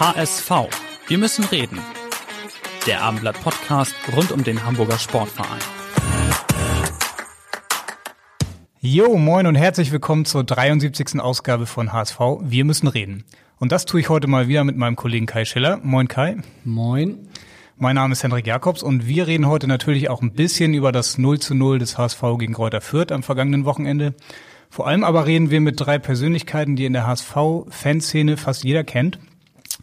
HSV. Wir müssen reden. Der Abendblatt Podcast rund um den Hamburger Sportverein. Jo, moin und herzlich willkommen zur 73. Ausgabe von HSV. Wir müssen reden. Und das tue ich heute mal wieder mit meinem Kollegen Kai Schiller. Moin Kai. Moin. Mein Name ist Hendrik Jakobs und wir reden heute natürlich auch ein bisschen über das 0 zu 0 des HSV gegen Kräuter Fürth am vergangenen Wochenende. Vor allem aber reden wir mit drei Persönlichkeiten, die in der HSV-Fanszene fast jeder kennt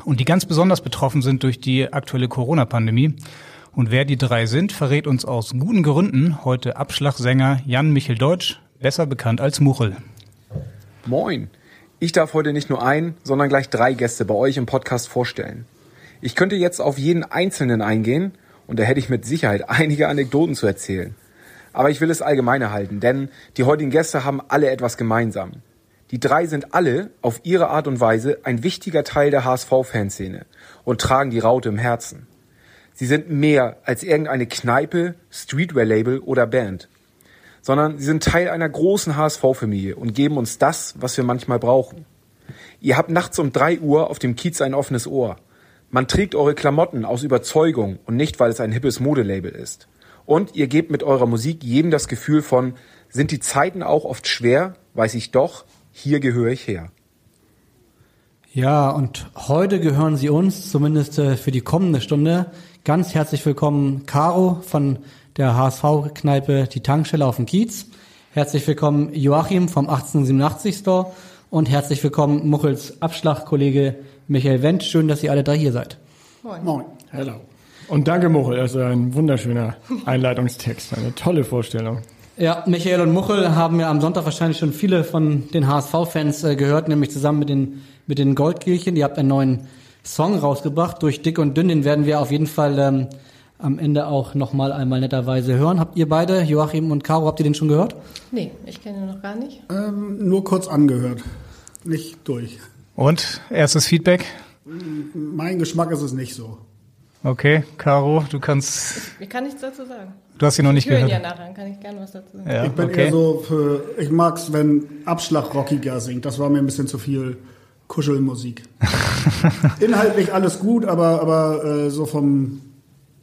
und die ganz besonders betroffen sind durch die aktuelle Corona-Pandemie. Und wer die drei sind, verrät uns aus guten Gründen heute Abschlagsänger Jan Michel Deutsch, besser bekannt als Muchel. Moin. Ich darf heute nicht nur ein, sondern gleich drei Gäste bei euch im Podcast vorstellen. Ich könnte jetzt auf jeden Einzelnen eingehen und da hätte ich mit Sicherheit einige Anekdoten zu erzählen. Aber ich will es allgemeiner halten, denn die heutigen Gäste haben alle etwas gemeinsam. Die drei sind alle auf ihre Art und Weise ein wichtiger Teil der HSV-Fanszene und tragen die Raute im Herzen. Sie sind mehr als irgendeine Kneipe, Streetwear-Label oder Band, sondern sie sind Teil einer großen HSV-Familie und geben uns das, was wir manchmal brauchen. Ihr habt nachts um drei Uhr auf dem Kiez ein offenes Ohr. Man trägt eure Klamotten aus Überzeugung und nicht, weil es ein hippes Modelabel ist. Und ihr gebt mit eurer Musik jedem das Gefühl von, sind die Zeiten auch oft schwer, weiß ich doch, hier gehöre ich her. Ja, und heute gehören Sie uns, zumindest äh, für die kommende Stunde. Ganz herzlich willkommen, Caro von der HSV-Kneipe Die Tankstelle auf dem Kiez. Herzlich willkommen, Joachim vom 1887 Store. Und herzlich willkommen, Muchels Abschlagkollege Michael Wendt. Schön, dass ihr alle drei hier seid. Moin. Moin. Hello. Und danke, Muchel. Das ist ein wunderschöner Einleitungstext. Eine tolle Vorstellung. Ja, Michael und Muchel haben ja am Sonntag wahrscheinlich schon viele von den HSV-Fans äh, gehört, nämlich zusammen mit den, mit den Goldkirchen. Ihr habt einen neuen Song rausgebracht, durch Dick und Dünn. Den werden wir auf jeden Fall ähm, am Ende auch nochmal einmal netterweise hören. Habt ihr beide, Joachim und Caro, habt ihr den schon gehört? Nee, ich kenne ihn noch gar nicht. Ähm, nur kurz angehört, nicht durch. Und erstes Feedback? Mein Geschmack ist es nicht so. Okay, Caro, du kannst. Ich kann nichts dazu sagen. Du hast ihn noch nicht ich höre gehört. ja nachher, dann kann ich gerne was dazu sagen. Ja, ich bin okay. eher so für, ich mag's, wenn Abschlag rockiger singt. Das war mir ein bisschen zu viel Kuschelmusik. Inhaltlich alles gut, aber, aber äh, so vom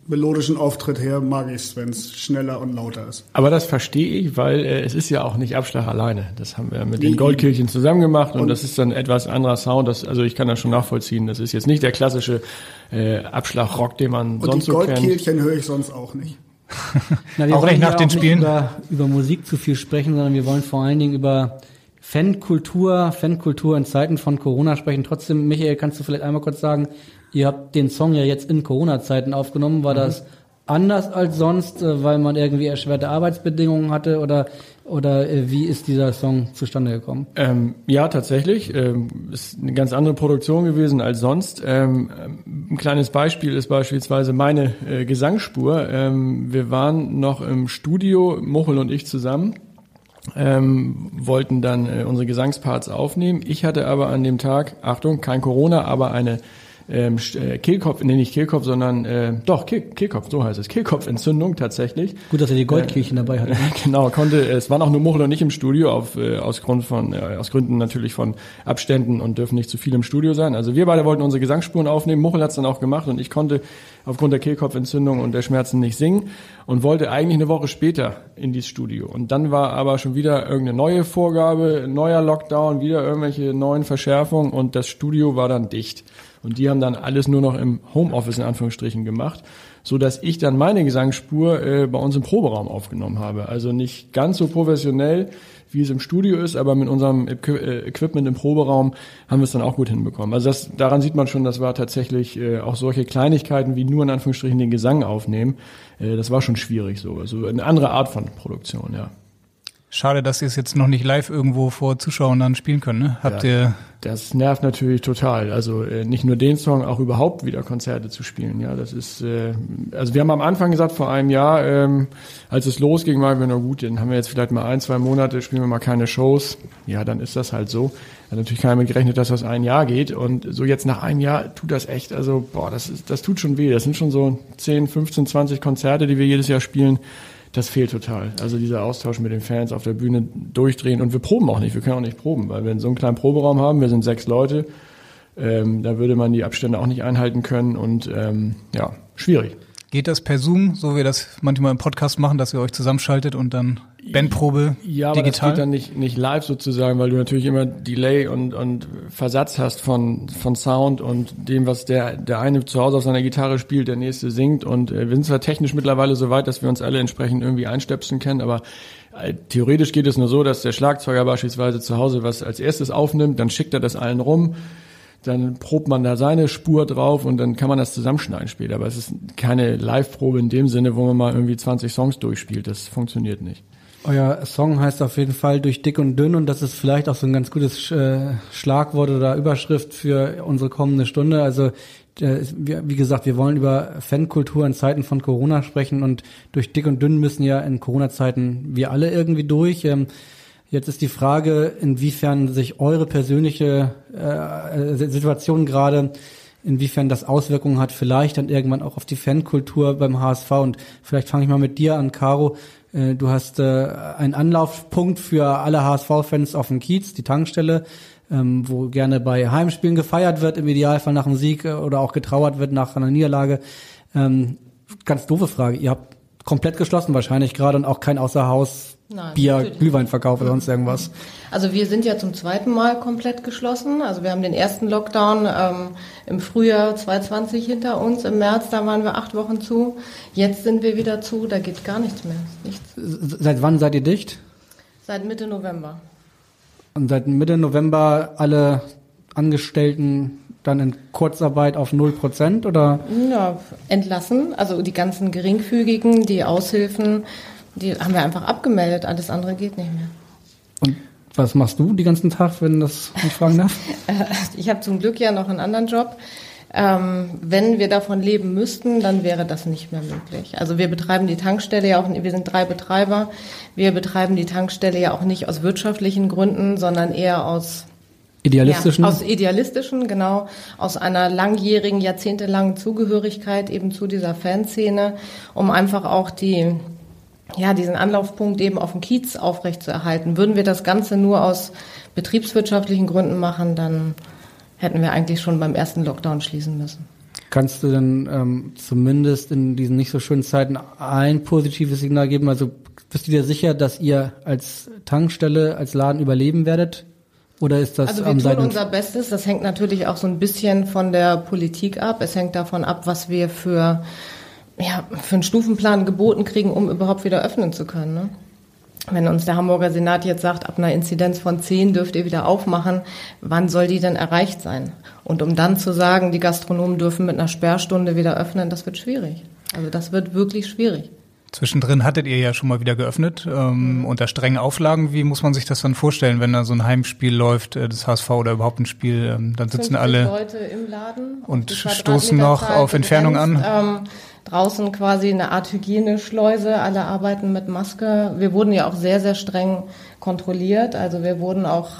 melodischen Auftritt her mag ich es, wenn es schneller und lauter ist. Aber das verstehe ich, weil äh, es ist ja auch nicht Abschlag alleine. Das haben wir mit den Goldkirchen zusammen gemacht und, und, das ist dann etwas anderer Sound. Das, also ich kann das schon nachvollziehen. Das ist jetzt nicht der klassische äh, Abschlagrock, den man und sonst so kennt. Und die Goldkehlchen höre ich sonst auch nicht. Na, wir Auch wollen nicht nach den auch nicht Spielen? Über, über Musik zu viel sprechen, sondern wir wollen vor allen Dingen über Fankultur, Fankultur in Zeiten von Corona sprechen. Trotzdem, Michael, kannst du vielleicht einmal kurz sagen, ihr habt den Song ja jetzt in Corona-Zeiten aufgenommen. War das anders als sonst, äh, weil man irgendwie erschwerte Arbeitsbedingungen hatte oder oder äh, wie ist dieser Song zustande gekommen? Ähm, ja, tatsächlich. Ähm, ist eine ganz andere Produktion gewesen als sonst. Ähm, ein kleines Beispiel ist beispielsweise meine äh, Gesangsspur. Ähm, wir waren noch im Studio, Muchel und ich zusammen. Ähm, wollten dann äh, unsere Gesangsparts aufnehmen. Ich hatte aber an dem Tag, Achtung, kein Corona, aber eine ähm, äh, Kehlkopf, nee, nicht Kehlkopf, sondern äh, doch Kehl, Kehlkopf, so heißt es, Kehlkopfentzündung tatsächlich. Gut, dass er die Goldkirchen äh, dabei hatte. Genau, konnte. Es waren auch nur Muchel und nicht im Studio auf äh, aus Grund von äh, aus Gründen natürlich von Abständen und dürfen nicht zu viel im Studio sein. Also wir beide wollten unsere Gesangsspuren aufnehmen. Muchel hat es dann auch gemacht und ich konnte aufgrund der Kehlkopfentzündung und der Schmerzen nicht singen und wollte eigentlich eine Woche später in dieses Studio. Und dann war aber schon wieder irgendeine neue Vorgabe, neuer Lockdown, wieder irgendwelche neuen Verschärfungen und das Studio war dann dicht. Und die haben dann alles nur noch im Homeoffice in Anführungsstrichen gemacht, so dass ich dann meine Gesangsspur äh, bei uns im Proberaum aufgenommen habe. Also nicht ganz so professionell, wie es im Studio ist, aber mit unserem äh, Equipment im Proberaum haben wir es dann auch gut hinbekommen. Also das, daran sieht man schon, das war tatsächlich äh, auch solche Kleinigkeiten wie nur in Anführungsstrichen den Gesang aufnehmen. Äh, das war schon schwierig so. Also eine andere Art von Produktion, ja. Schade, dass ihr es jetzt noch nicht live irgendwo vor Zuschauern dann spielen können. Ne? Habt ja, ihr das nervt natürlich total. Also äh, nicht nur den Song, auch überhaupt wieder Konzerte zu spielen. Ja, das ist. Äh, also wir haben am Anfang gesagt vor einem Jahr, ähm, als es losging, waren wir na gut, dann haben wir jetzt vielleicht mal ein, zwei Monate spielen wir mal keine Shows. Ja, dann ist das halt so. Hat natürlich keiner mit gerechnet, dass das ein Jahr geht. Und so jetzt nach einem Jahr tut das echt. Also boah, das ist, das tut schon weh. Das sind schon so 10, 15, 20 Konzerte, die wir jedes Jahr spielen das fehlt total. Also dieser Austausch mit den Fans auf der Bühne durchdrehen und wir proben auch nicht, wir können auch nicht proben, weil wir so einen kleinen Proberaum haben, wir sind sechs Leute, ähm, da würde man die Abstände auch nicht einhalten können und ähm, ja, schwierig. Geht das per Zoom, so wie wir das manchmal im Podcast machen, dass ihr euch zusammenschaltet und dann Bandprobe ja, aber digital? das geht dann nicht, nicht live sozusagen, weil du natürlich immer Delay und, und Versatz hast von, von Sound und dem, was der, der eine zu Hause auf seiner Gitarre spielt, der nächste singt. Und äh, wir sind zwar technisch mittlerweile so weit, dass wir uns alle entsprechend irgendwie einstöpseln können, aber äh, theoretisch geht es nur so, dass der Schlagzeuger beispielsweise zu Hause was als erstes aufnimmt, dann schickt er das allen rum dann probt man da seine Spur drauf und dann kann man das zusammenschneiden später. Aber es ist keine Live-Probe in dem Sinne, wo man mal irgendwie 20 Songs durchspielt. Das funktioniert nicht. Euer Song heißt auf jeden Fall durch dick und dünn und das ist vielleicht auch so ein ganz gutes äh, Schlagwort oder Überschrift für unsere kommende Stunde. Also äh, wie gesagt, wir wollen über Fankultur in Zeiten von Corona sprechen und durch dick und dünn müssen ja in Corona-Zeiten wir alle irgendwie durch. Ähm, jetzt ist die Frage, inwiefern sich eure persönliche äh, Situation gerade inwiefern das Auswirkungen hat, vielleicht dann irgendwann auch auf die Fankultur beim HSV. Und vielleicht fange ich mal mit dir an, Caro. Äh, du hast äh, einen Anlaufpunkt für alle HSV-Fans auf dem Kiez, die Tankstelle, ähm, wo gerne bei Heimspielen gefeiert wird, im Idealfall nach einem Sieg äh, oder auch getrauert wird nach einer Niederlage. Ähm, ganz doofe Frage. Ihr habt komplett geschlossen wahrscheinlich gerade und auch kein Außerhaus Nein, Bier, Glühweinverkauf oder sonst irgendwas. Also wir sind ja zum zweiten Mal komplett geschlossen. Also wir haben den ersten Lockdown ähm, im Frühjahr 2020 hinter uns. Im März, da waren wir acht Wochen zu. Jetzt sind wir wieder zu, da geht gar nichts mehr. Nichts. Seit wann seid ihr dicht? Seit Mitte November. Und seit Mitte November alle Angestellten dann in Kurzarbeit auf 0 Prozent oder? Ja, entlassen. Also die ganzen Geringfügigen, die Aushilfen, die haben wir einfach abgemeldet. Alles andere geht nicht mehr. Und was machst du den ganzen Tag, wenn das ich fragen darf? ich habe zum Glück ja noch einen anderen Job. Ähm, wenn wir davon leben müssten, dann wäre das nicht mehr möglich. Also wir betreiben die Tankstelle ja auch, wir sind drei Betreiber. Wir betreiben die Tankstelle ja auch nicht aus wirtschaftlichen Gründen, sondern eher aus Idealistischen? Ja, aus idealistischen, genau. Aus einer langjährigen, jahrzehntelangen Zugehörigkeit eben zu dieser Fanszene, um einfach auch die, ja, diesen Anlaufpunkt eben auf dem Kiez aufrechtzuerhalten. Würden wir das Ganze nur aus betriebswirtschaftlichen Gründen machen, dann hätten wir eigentlich schon beim ersten Lockdown schließen müssen. Kannst du denn ähm, zumindest in diesen nicht so schönen Zeiten ein positives Signal geben? Also bist du dir sicher, dass ihr als Tankstelle, als Laden überleben werdet? Oder ist das also wir am tun unser Bestes. Das hängt natürlich auch so ein bisschen von der Politik ab. Es hängt davon ab, was wir für ja für einen Stufenplan geboten kriegen, um überhaupt wieder öffnen zu können. Ne? Wenn uns der Hamburger Senat jetzt sagt, ab einer Inzidenz von 10 dürft ihr wieder aufmachen, wann soll die denn erreicht sein? Und um dann zu sagen, die Gastronomen dürfen mit einer Sperrstunde wieder öffnen, das wird schwierig. Also das wird wirklich schwierig. Zwischendrin hattet ihr ja schon mal wieder geöffnet, ähm, mhm. unter strengen Auflagen. Wie muss man sich das dann vorstellen, wenn da so ein Heimspiel läuft, äh, das HSV oder überhaupt ein Spiel, ähm, dann sitzen alle Leute im Laden und stoßen noch auf Entfernung an? Ähm, draußen quasi eine Art Hygieneschleuse, alle arbeiten mit Maske. Wir wurden ja auch sehr, sehr streng kontrolliert. Also wir wurden auch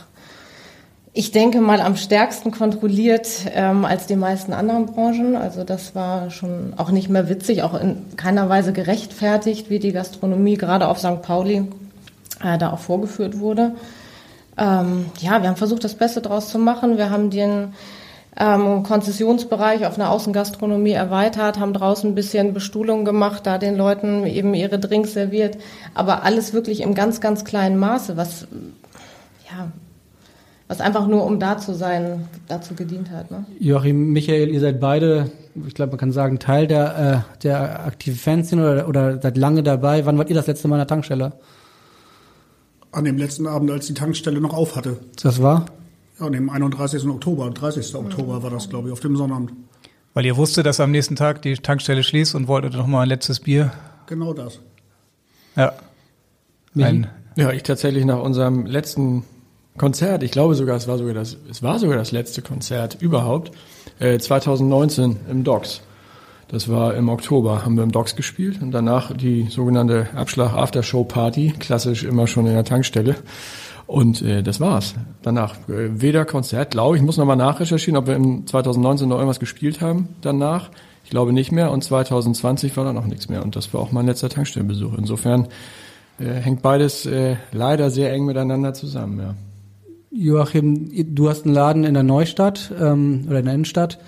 ich denke mal, am stärksten kontrolliert ähm, als die meisten anderen Branchen. Also das war schon auch nicht mehr witzig, auch in keiner Weise gerechtfertigt, wie die Gastronomie gerade auf St. Pauli äh, da auch vorgeführt wurde. Ähm, ja, wir haben versucht, das Beste draus zu machen. Wir haben den ähm, Konzessionsbereich auf eine Außengastronomie erweitert, haben draußen ein bisschen Bestuhlung gemacht, da den Leuten eben ihre Drinks serviert, aber alles wirklich im ganz, ganz kleinen Maße, was ja was einfach nur um da zu sein, dazu gedient hat. Ne? Joachim, Michael, ihr seid beide, ich glaube, man kann sagen, Teil der, äh, der aktiven Fanszene oder, oder seid lange dabei. Wann wart ihr das letzte Mal an der Tankstelle? An dem letzten Abend, als die Tankstelle noch auf hatte. Das war? Ja, an dem 31. Oktober, 30. Oktober war das, glaube ich, auf dem Sonnabend. Weil ihr wusstet, dass am nächsten Tag die Tankstelle schließt und wolltet noch mal ein letztes Bier? Genau das. Ja. Ein, Ja, ich tatsächlich nach unserem letzten Konzert, ich glaube sogar, es war sogar das, es war sogar das letzte Konzert überhaupt, äh, 2019 im Docks. Das war im Oktober, haben wir im Docks gespielt und danach die sogenannte Abschlag-Aftershow-Party, klassisch immer schon in der Tankstelle. Und äh, das war's. Danach äh, weder Konzert, glaube ich, muss nochmal nachrecherchieren, ob wir im 2019 noch irgendwas gespielt haben danach. Ich glaube nicht mehr. Und 2020 war dann auch nichts mehr. Und das war auch mein letzter Tankstellenbesuch. Insofern äh, hängt beides äh, leider sehr eng miteinander zusammen. Ja. Joachim, du hast einen Laden in der Neustadt ähm, oder in der Innenstadt.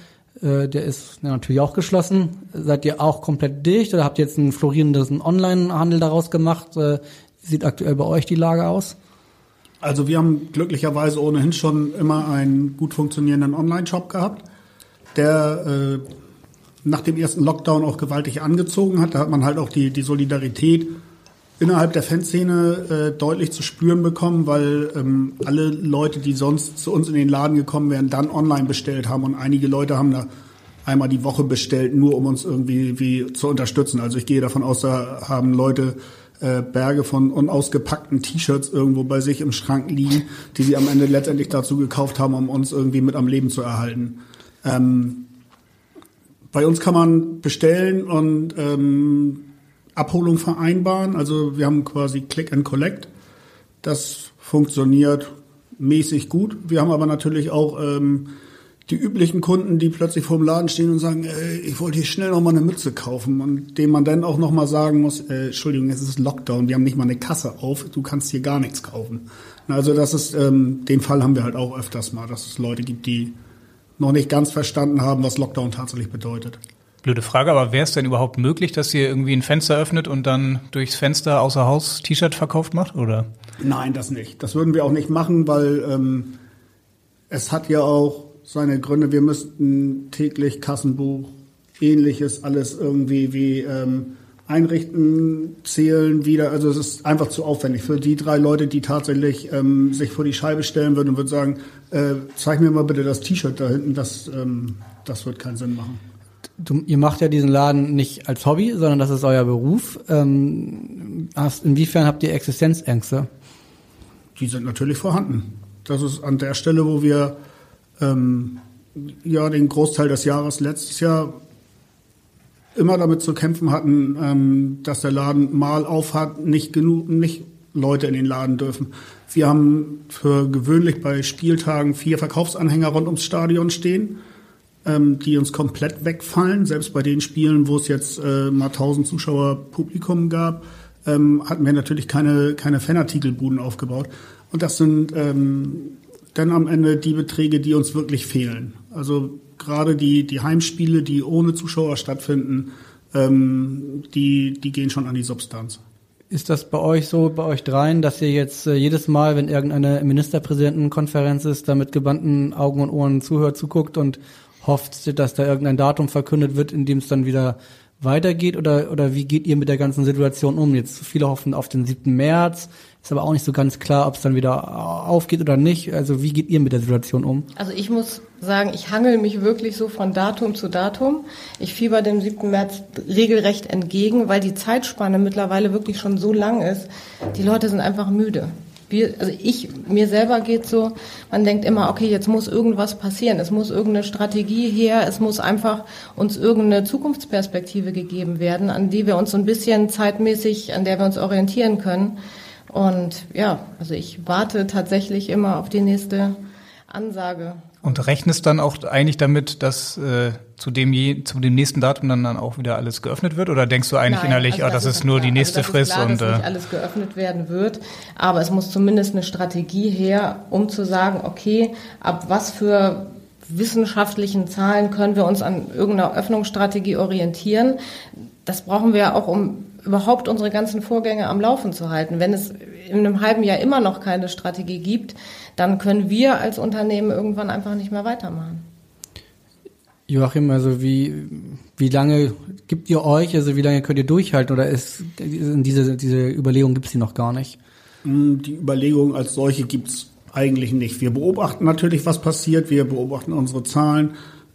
Äh, der ist natürlich auch geschlossen. Seid ihr auch komplett dicht oder habt ihr jetzt einen florierenden Online-Handel daraus gemacht? Äh, wie sieht aktuell bei euch die Lage aus? Also wir haben glücklicherweise ohnehin schon immer einen gut funktionierenden Online-Shop gehabt, der äh, nach dem ersten Lockdown auch gewaltig angezogen hat. Da hat man halt auch die, die Solidarität innerhalb der Fanszene äh, deutlich zu spüren bekommen, weil ähm, alle Leute, die sonst zu uns in den Laden gekommen wären, dann online bestellt haben und einige Leute haben da einmal die Woche bestellt, nur um uns irgendwie wie zu unterstützen. Also ich gehe davon aus, da haben Leute äh, Berge von unausgepackten T-Shirts irgendwo bei sich im Schrank liegen, die sie am Ende letztendlich dazu gekauft haben, um uns irgendwie mit am Leben zu erhalten. Ähm, bei uns kann man bestellen und ähm, Abholung vereinbaren. Also wir haben quasi Click and Collect. Das funktioniert mäßig gut. Wir haben aber natürlich auch ähm, die üblichen Kunden, die plötzlich vor dem Laden stehen und sagen, äh, ich wollte hier schnell noch mal eine Mütze kaufen und dem man dann auch noch mal sagen muss, äh, Entschuldigung, es ist Lockdown, wir haben nicht mal eine Kasse auf, du kannst hier gar nichts kaufen. Also das ist, ähm, den Fall haben wir halt auch öfters mal, dass es Leute gibt, die noch nicht ganz verstanden haben, was Lockdown tatsächlich bedeutet. Blöde Frage, aber wäre es denn überhaupt möglich, dass ihr irgendwie ein Fenster öffnet und dann durchs Fenster außer Haus T-Shirt verkauft macht, oder? Nein, das nicht. Das würden wir auch nicht machen, weil ähm, es hat ja auch seine Gründe. Wir müssten täglich Kassenbuch, ähnliches alles irgendwie wie ähm, einrichten, zählen wieder. Also es ist einfach zu aufwendig für die drei Leute, die tatsächlich ähm, sich vor die Scheibe stellen würden und würden sagen, äh, zeig mir mal bitte das T-Shirt da hinten. Das, ähm, das wird keinen Sinn machen. Du, ihr macht ja diesen Laden nicht als Hobby, sondern das ist euer Beruf. Ähm, hast, inwiefern habt ihr Existenzängste? Die sind natürlich vorhanden. Das ist an der Stelle, wo wir ähm, ja den Großteil des Jahres letztes Jahr immer damit zu kämpfen hatten, ähm, dass der Laden mal auf hat, nicht genug, nicht Leute in den Laden dürfen. Wir haben für gewöhnlich bei Spieltagen vier Verkaufsanhänger rund ums Stadion stehen, ähm, die uns komplett wegfallen. Selbst bei den Spielen, wo es jetzt äh, mal 1000 Zuschauer Publikum gab, ähm, hatten wir natürlich keine, keine Fanartikelbuden aufgebaut. Und das sind ähm, dann am Ende die Beträge, die uns wirklich fehlen. Also gerade die, die Heimspiele, die ohne Zuschauer stattfinden, ähm, die, die gehen schon an die Substanz. Ist das bei euch so, bei euch dreien, dass ihr jetzt äh, jedes Mal, wenn irgendeine Ministerpräsidentenkonferenz ist, da mit gebannten Augen und Ohren zuhört, zuguckt und hofft, dass da irgendein Datum verkündet wird, in dem es dann wieder weitergeht? Oder, oder wie geht ihr mit der ganzen Situation um? Jetzt viele hoffen auf den 7. März. Ist aber auch nicht so ganz klar, ob es dann wieder aufgeht oder nicht. Also wie geht ihr mit der Situation um? Also ich muss sagen, ich hangel mich wirklich so von Datum zu Datum. Ich fieber dem 7. März regelrecht entgegen, weil die Zeitspanne mittlerweile wirklich schon so lang ist. Die Leute sind einfach müde. Wir, also ich, mir selber geht so, man denkt immer, okay, jetzt muss irgendwas passieren, es muss irgendeine Strategie her, es muss einfach uns irgendeine Zukunftsperspektive gegeben werden, an die wir uns so ein bisschen zeitmäßig, an der wir uns orientieren können. Und ja, also ich warte tatsächlich immer auf die nächste Ansage. Und rechnest dann auch eigentlich damit, dass äh, zu dem je, zu dem nächsten Datum dann, dann auch wieder alles geöffnet wird? Oder denkst du eigentlich Nein, innerlich, also das, ah, das ist, nur klar. die nächste also Frist klar, und dass äh, nicht alles geöffnet werden wird, aber es muss zumindest eine Strategie her, um zu sagen, okay, ab was für wissenschaftlichen Zahlen können wir uns an irgendeiner Öffnungsstrategie orientieren? Das brauchen wir auch, um überhaupt unsere ganzen Vorgänge am Laufen zu halten. Wenn es in einem halben Jahr immer noch keine Strategie gibt, dann können wir als Unternehmen irgendwann einfach nicht mehr weitermachen. Joachim, also wie, wie lange gibt ihr euch, also wie lange könnt ihr durchhalten oder ist diese, diese Überlegung gibt es die noch gar nicht? Mm, die Überlegung als solche gibt es eigentlich nicht. Wir beobachten natürlich, was passiert, wir beobachten unsere Zahlen.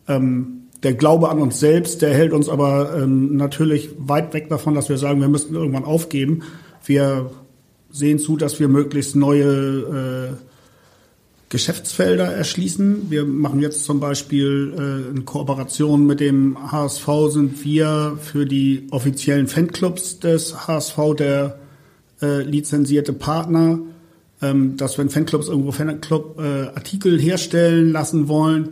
Ähm, der Glaube an uns selbst, der hält uns aber ähm, natürlich weit weg davon, dass wir sagen, wir müssten irgendwann aufgeben. Wir sehen zu, dass wir möglichst neue äh, Geschäftsfelder erschließen. Wir machen jetzt zum Beispiel äh, in Kooperation mit dem HSV sind wir für die offiziellen Fanclubs des HSV der äh, lizenzierte Partner, ähm, dass wenn Fanclubs irgendwo Fanclub-Artikel äh, herstellen lassen wollen,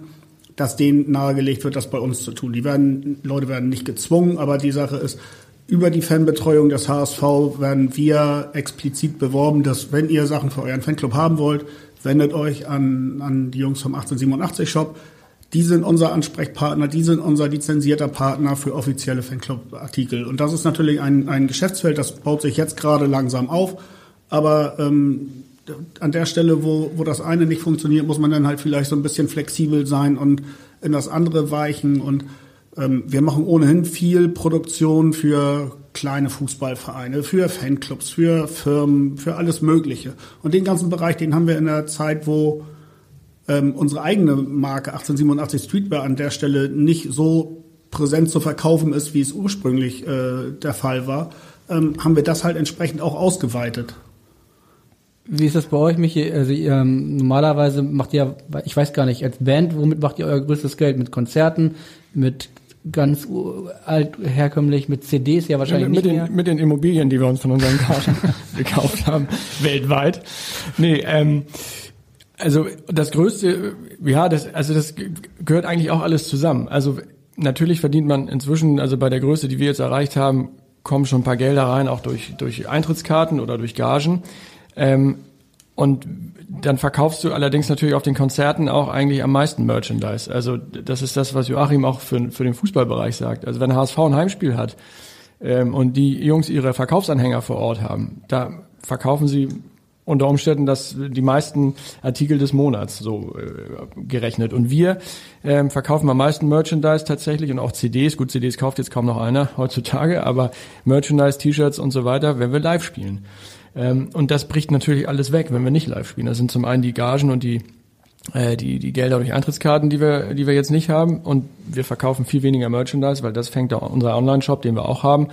dass denen nahegelegt wird, das bei uns zu tun. Die werden, Leute werden nicht gezwungen, aber die Sache ist, über die Fanbetreuung des HSV werden wir explizit beworben, dass wenn ihr Sachen für euren Fanclub haben wollt, wendet euch an, an die Jungs vom 1887 Shop. Die sind unser Ansprechpartner, die sind unser lizenzierter Partner für offizielle Fanclub-Artikel. Und das ist natürlich ein, ein Geschäftsfeld, das baut sich jetzt gerade langsam auf. Aber ähm, an der Stelle, wo, wo das eine nicht funktioniert, muss man dann halt vielleicht so ein bisschen flexibel sein und in das andere weichen. Und ähm, wir machen ohnehin viel Produktion für kleine Fußballvereine, für Fanclubs, für Firmen, für alles Mögliche. Und den ganzen Bereich, den haben wir in der Zeit, wo ähm, unsere eigene Marke 1887 Streetwear an der Stelle nicht so präsent zu verkaufen ist, wie es ursprünglich äh, der Fall war, ähm, haben wir das halt entsprechend auch ausgeweitet. Wie ist das bei euch, Michi? Also ihr, normalerweise macht ihr, ich weiß gar nicht, als Band, womit macht ihr euer größtes Geld? Mit Konzerten, mit ganz alt herkömmlich mit CDs ja wahrscheinlich mit, nicht den, mehr. Mit den Immobilien, die wir uns von unseren Karten gekauft haben, weltweit. Nee, ähm, also das Größte, ja, das, also das gehört eigentlich auch alles zusammen. Also natürlich verdient man inzwischen, also bei der Größe, die wir jetzt erreicht haben, kommen schon ein paar Gelder rein, auch durch, durch Eintrittskarten oder durch Gagen. Ähm, und dann verkaufst du allerdings natürlich auf den Konzerten auch eigentlich am meisten Merchandise. Also das ist das, was Joachim auch für, für den Fußballbereich sagt. Also wenn HSV ein Heimspiel hat ähm, und die Jungs ihre Verkaufsanhänger vor Ort haben, da verkaufen sie unter Umständen das die meisten Artikel des Monats so äh, gerechnet. Und wir ähm, verkaufen am meisten Merchandise tatsächlich und auch CDs. Gut, CDs kauft jetzt kaum noch einer heutzutage, aber Merchandise, T-Shirts und so weiter, wenn wir live spielen. Ähm, und das bricht natürlich alles weg, wenn wir nicht live spielen. Das sind zum einen die Gagen und die äh, die, die Gelder durch Eintrittskarten, die wir, die wir jetzt nicht haben. Und wir verkaufen viel weniger Merchandise, weil das fängt auch unser Online-Shop, den wir auch haben,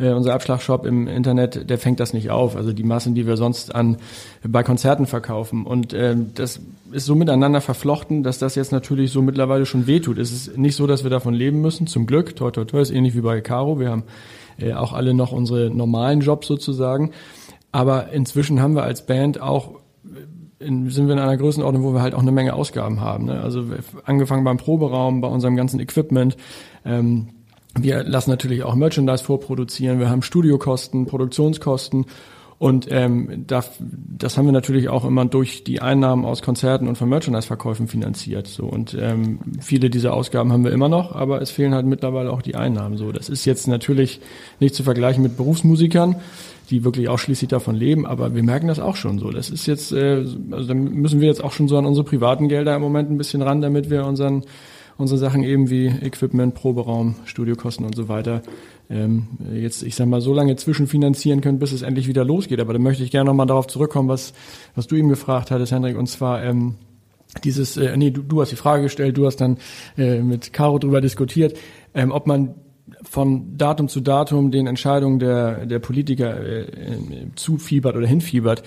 äh, unser Abschlagshop im Internet, der fängt das nicht auf. Also die Massen, die wir sonst an bei Konzerten verkaufen. Und äh, das ist so miteinander verflochten, dass das jetzt natürlich so mittlerweile schon wehtut. Es ist nicht so, dass wir davon leben müssen. Zum Glück, toi toi toi, ist ähnlich wie bei Caro. Wir haben äh, auch alle noch unsere normalen Jobs sozusagen. Aber inzwischen haben wir als Band auch in, sind wir in einer Größenordnung, wo wir halt auch eine Menge Ausgaben haben. Ne? Also angefangen beim Proberaum, bei unserem ganzen Equipment. Ähm, wir lassen natürlich auch Merchandise vorproduzieren. Wir haben Studiokosten, Produktionskosten und ähm, da, das haben wir natürlich auch immer durch die Einnahmen aus Konzerten und von Merchandise-Verkäufen finanziert. So und ähm, viele dieser Ausgaben haben wir immer noch, aber es fehlen halt mittlerweile auch die Einnahmen. So, das ist jetzt natürlich nicht zu vergleichen mit Berufsmusikern die wirklich ausschließlich davon leben, aber wir merken das auch schon so. Das ist jetzt, äh, also da müssen wir jetzt auch schon so an unsere privaten Gelder im Moment ein bisschen ran, damit wir unseren unsere Sachen eben wie Equipment, Proberaum, Studiokosten und so weiter ähm, jetzt, ich sag mal, so lange zwischenfinanzieren können, bis es endlich wieder losgeht. Aber da möchte ich gerne nochmal darauf zurückkommen, was, was du eben gefragt hattest, Hendrik, und zwar ähm, dieses, äh, nee, du, du hast die Frage gestellt, du hast dann äh, mit Caro drüber diskutiert, ähm, ob man von Datum zu Datum den Entscheidungen der, der Politiker äh, zufiebert oder hinfiebert.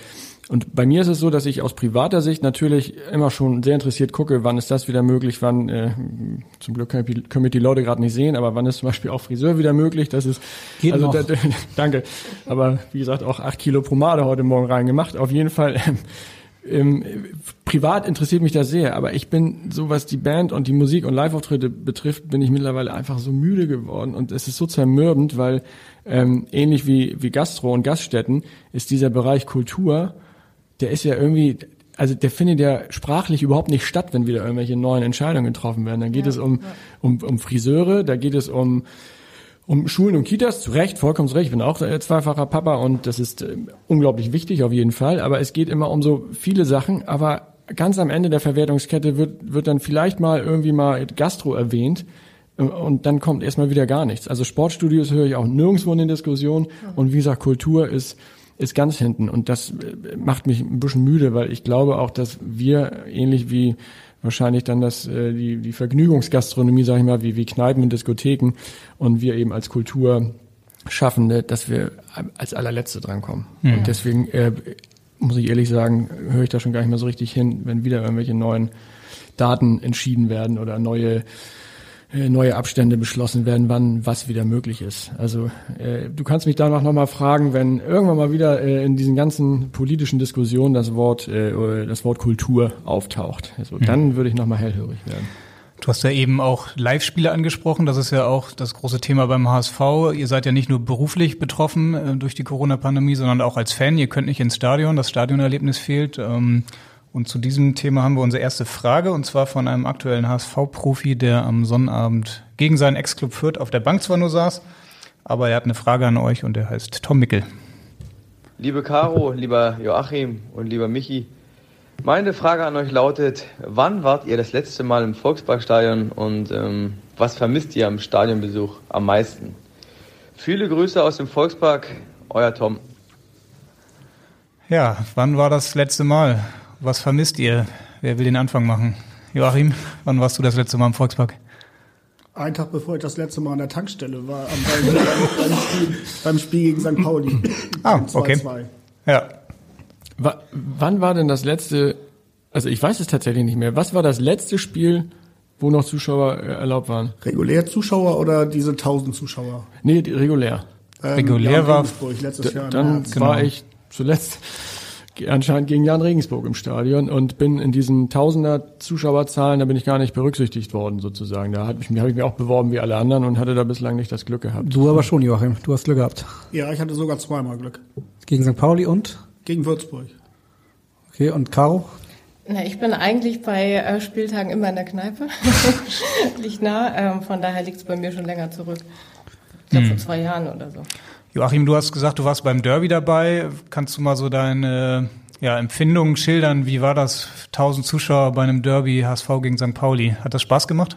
Und bei mir ist es so, dass ich aus privater Sicht natürlich immer schon sehr interessiert gucke, wann ist das wieder möglich, wann, äh, zum Glück können wir, die Leute gerade nicht sehen, aber wann ist zum Beispiel auch Friseur wieder möglich, das ist, Geht also. Da, danke, aber wie gesagt, auch acht Kilo Pomade heute Morgen reingemacht, auf jeden Fall, ähm, ähm, privat interessiert mich das sehr, aber ich bin, so was die Band und die Musik und Live-Auftritte betrifft, bin ich mittlerweile einfach so müde geworden und es ist so zermürbend, weil ähm, ähnlich wie, wie Gastro und Gaststätten ist dieser Bereich Kultur, der ist ja irgendwie, also der findet ja sprachlich überhaupt nicht statt, wenn wieder irgendwelche neuen Entscheidungen getroffen werden. Dann geht Ja, es um, ja. um, um Friseure, da geht es um um Schulen und Kitas, zu Recht, vollkommen zu Recht, ich bin auch zweifacher Papa und das ist äh, unglaublich wichtig auf jeden Fall, aber es geht immer um so viele Sachen, aber ganz am Ende der Verwertungskette wird, wird dann vielleicht mal irgendwie mal Gastro erwähnt äh, und dann kommt erstmal wieder gar nichts. Also Sportstudios höre ich auch nirgendwo in den Diskussionen und wie gesagt, Kultur ist ist ganz hinten und das äh, macht mich ein bisschen müde, weil ich glaube auch, dass wir ähnlich wie wahrscheinlich dann das äh, die die Vergnügungsgastronomie, sage ich mal, wie wie Kneipen und Diskotheken und wir eben als Kultur schaffen, ne, dass wir als allerletzte drankommen. Mhm. Und deswegen äh, muss ich ehrlich sagen, höre ich da schon gar nicht mehr so richtig hin, wenn wieder irgendwelche neuen Daten entschieden werden oder neue neue Abstände beschlossen werden, wann was wieder möglich ist. Also äh, du kannst mich danach nochmal fragen, wenn irgendwann mal wieder äh, in diesen ganzen politischen Diskussionen das Wort äh, das Wort Kultur auftaucht. Also, mhm. Dann würde ich nochmal hellhörig werden. Du hast ja eben auch Live-Spiele angesprochen. Das ist ja auch das große Thema beim HSV. Ihr seid ja nicht nur beruflich betroffen äh, durch die Corona-Pandemie, sondern auch als Fan. Ihr könnt nicht ins Stadion. Das Stadionerlebnis fehlt. Ähm, und zu diesem Thema haben wir unsere erste Frage, und zwar von einem aktuellen HSV-Profi, der am Sonnabend gegen seinen Ex-Club Fürth auf der Bank zwar nur saß, aber er hat eine Frage an euch und der heißt Tom Mickel. Liebe Caro, lieber Joachim und lieber Michi, meine Frage an euch lautet, wann wart ihr das letzte Mal im Volksparkstadion und ähm, was vermisst ihr am Stadionbesuch am meisten? Viele Grüße aus dem Volkspark, euer Tom. Ja, wann war das letzte Mal? Was vermisst ihr? Wer will den Anfang machen? Joachim, wann warst du das letzte Mal im Volkspark? Ein Tag bevor ich das letzte Mal an der Tankstelle war, beim, beim, Spiel, beim Spiel gegen St. Pauli. Ah, okay. 2 Ja. W wann war denn das letzte, also ich weiß es tatsächlich nicht mehr, was war das letzte Spiel, wo noch Zuschauer äh, erlaubt waren? Regulär Zuschauer oder diese 1000 Zuschauer? Nee, regulär. Ähm, regulär war letztes Jahr. Dann war genau. ich zuletzt anscheinend gegen Jan Regensburg im Stadion und bin in diesen Tausender Zuschauerzahlen, da bin ich gar nicht berücksichtigt worden sozusagen. Da habe ich, hab ich mich auch beworben wie alle anderen und hatte da bislang nicht das Glück gehabt. Du aber schon, Joachim. Du hast Glück gehabt. Ja, ich hatte sogar zweimal Glück. Gegen St. Pauli und? Gegen Würzburg. Okay, und Caro? Na, ich bin eigentlich bei äh, Spieltagen immer in der Kneipe. liegt nah. Ähm, von daher liegt es bei mir schon länger zurück. Ich glaube, hm. vor zwei Jahren oder so. Joachim, du hast gesagt, du warst beim Derby dabei. Kannst du mal so deine ja, Empfindungen schildern? Wie war das? 1000 Zuschauer bei einem Derby HSV gegen St. Pauli. Hat das Spaß gemacht?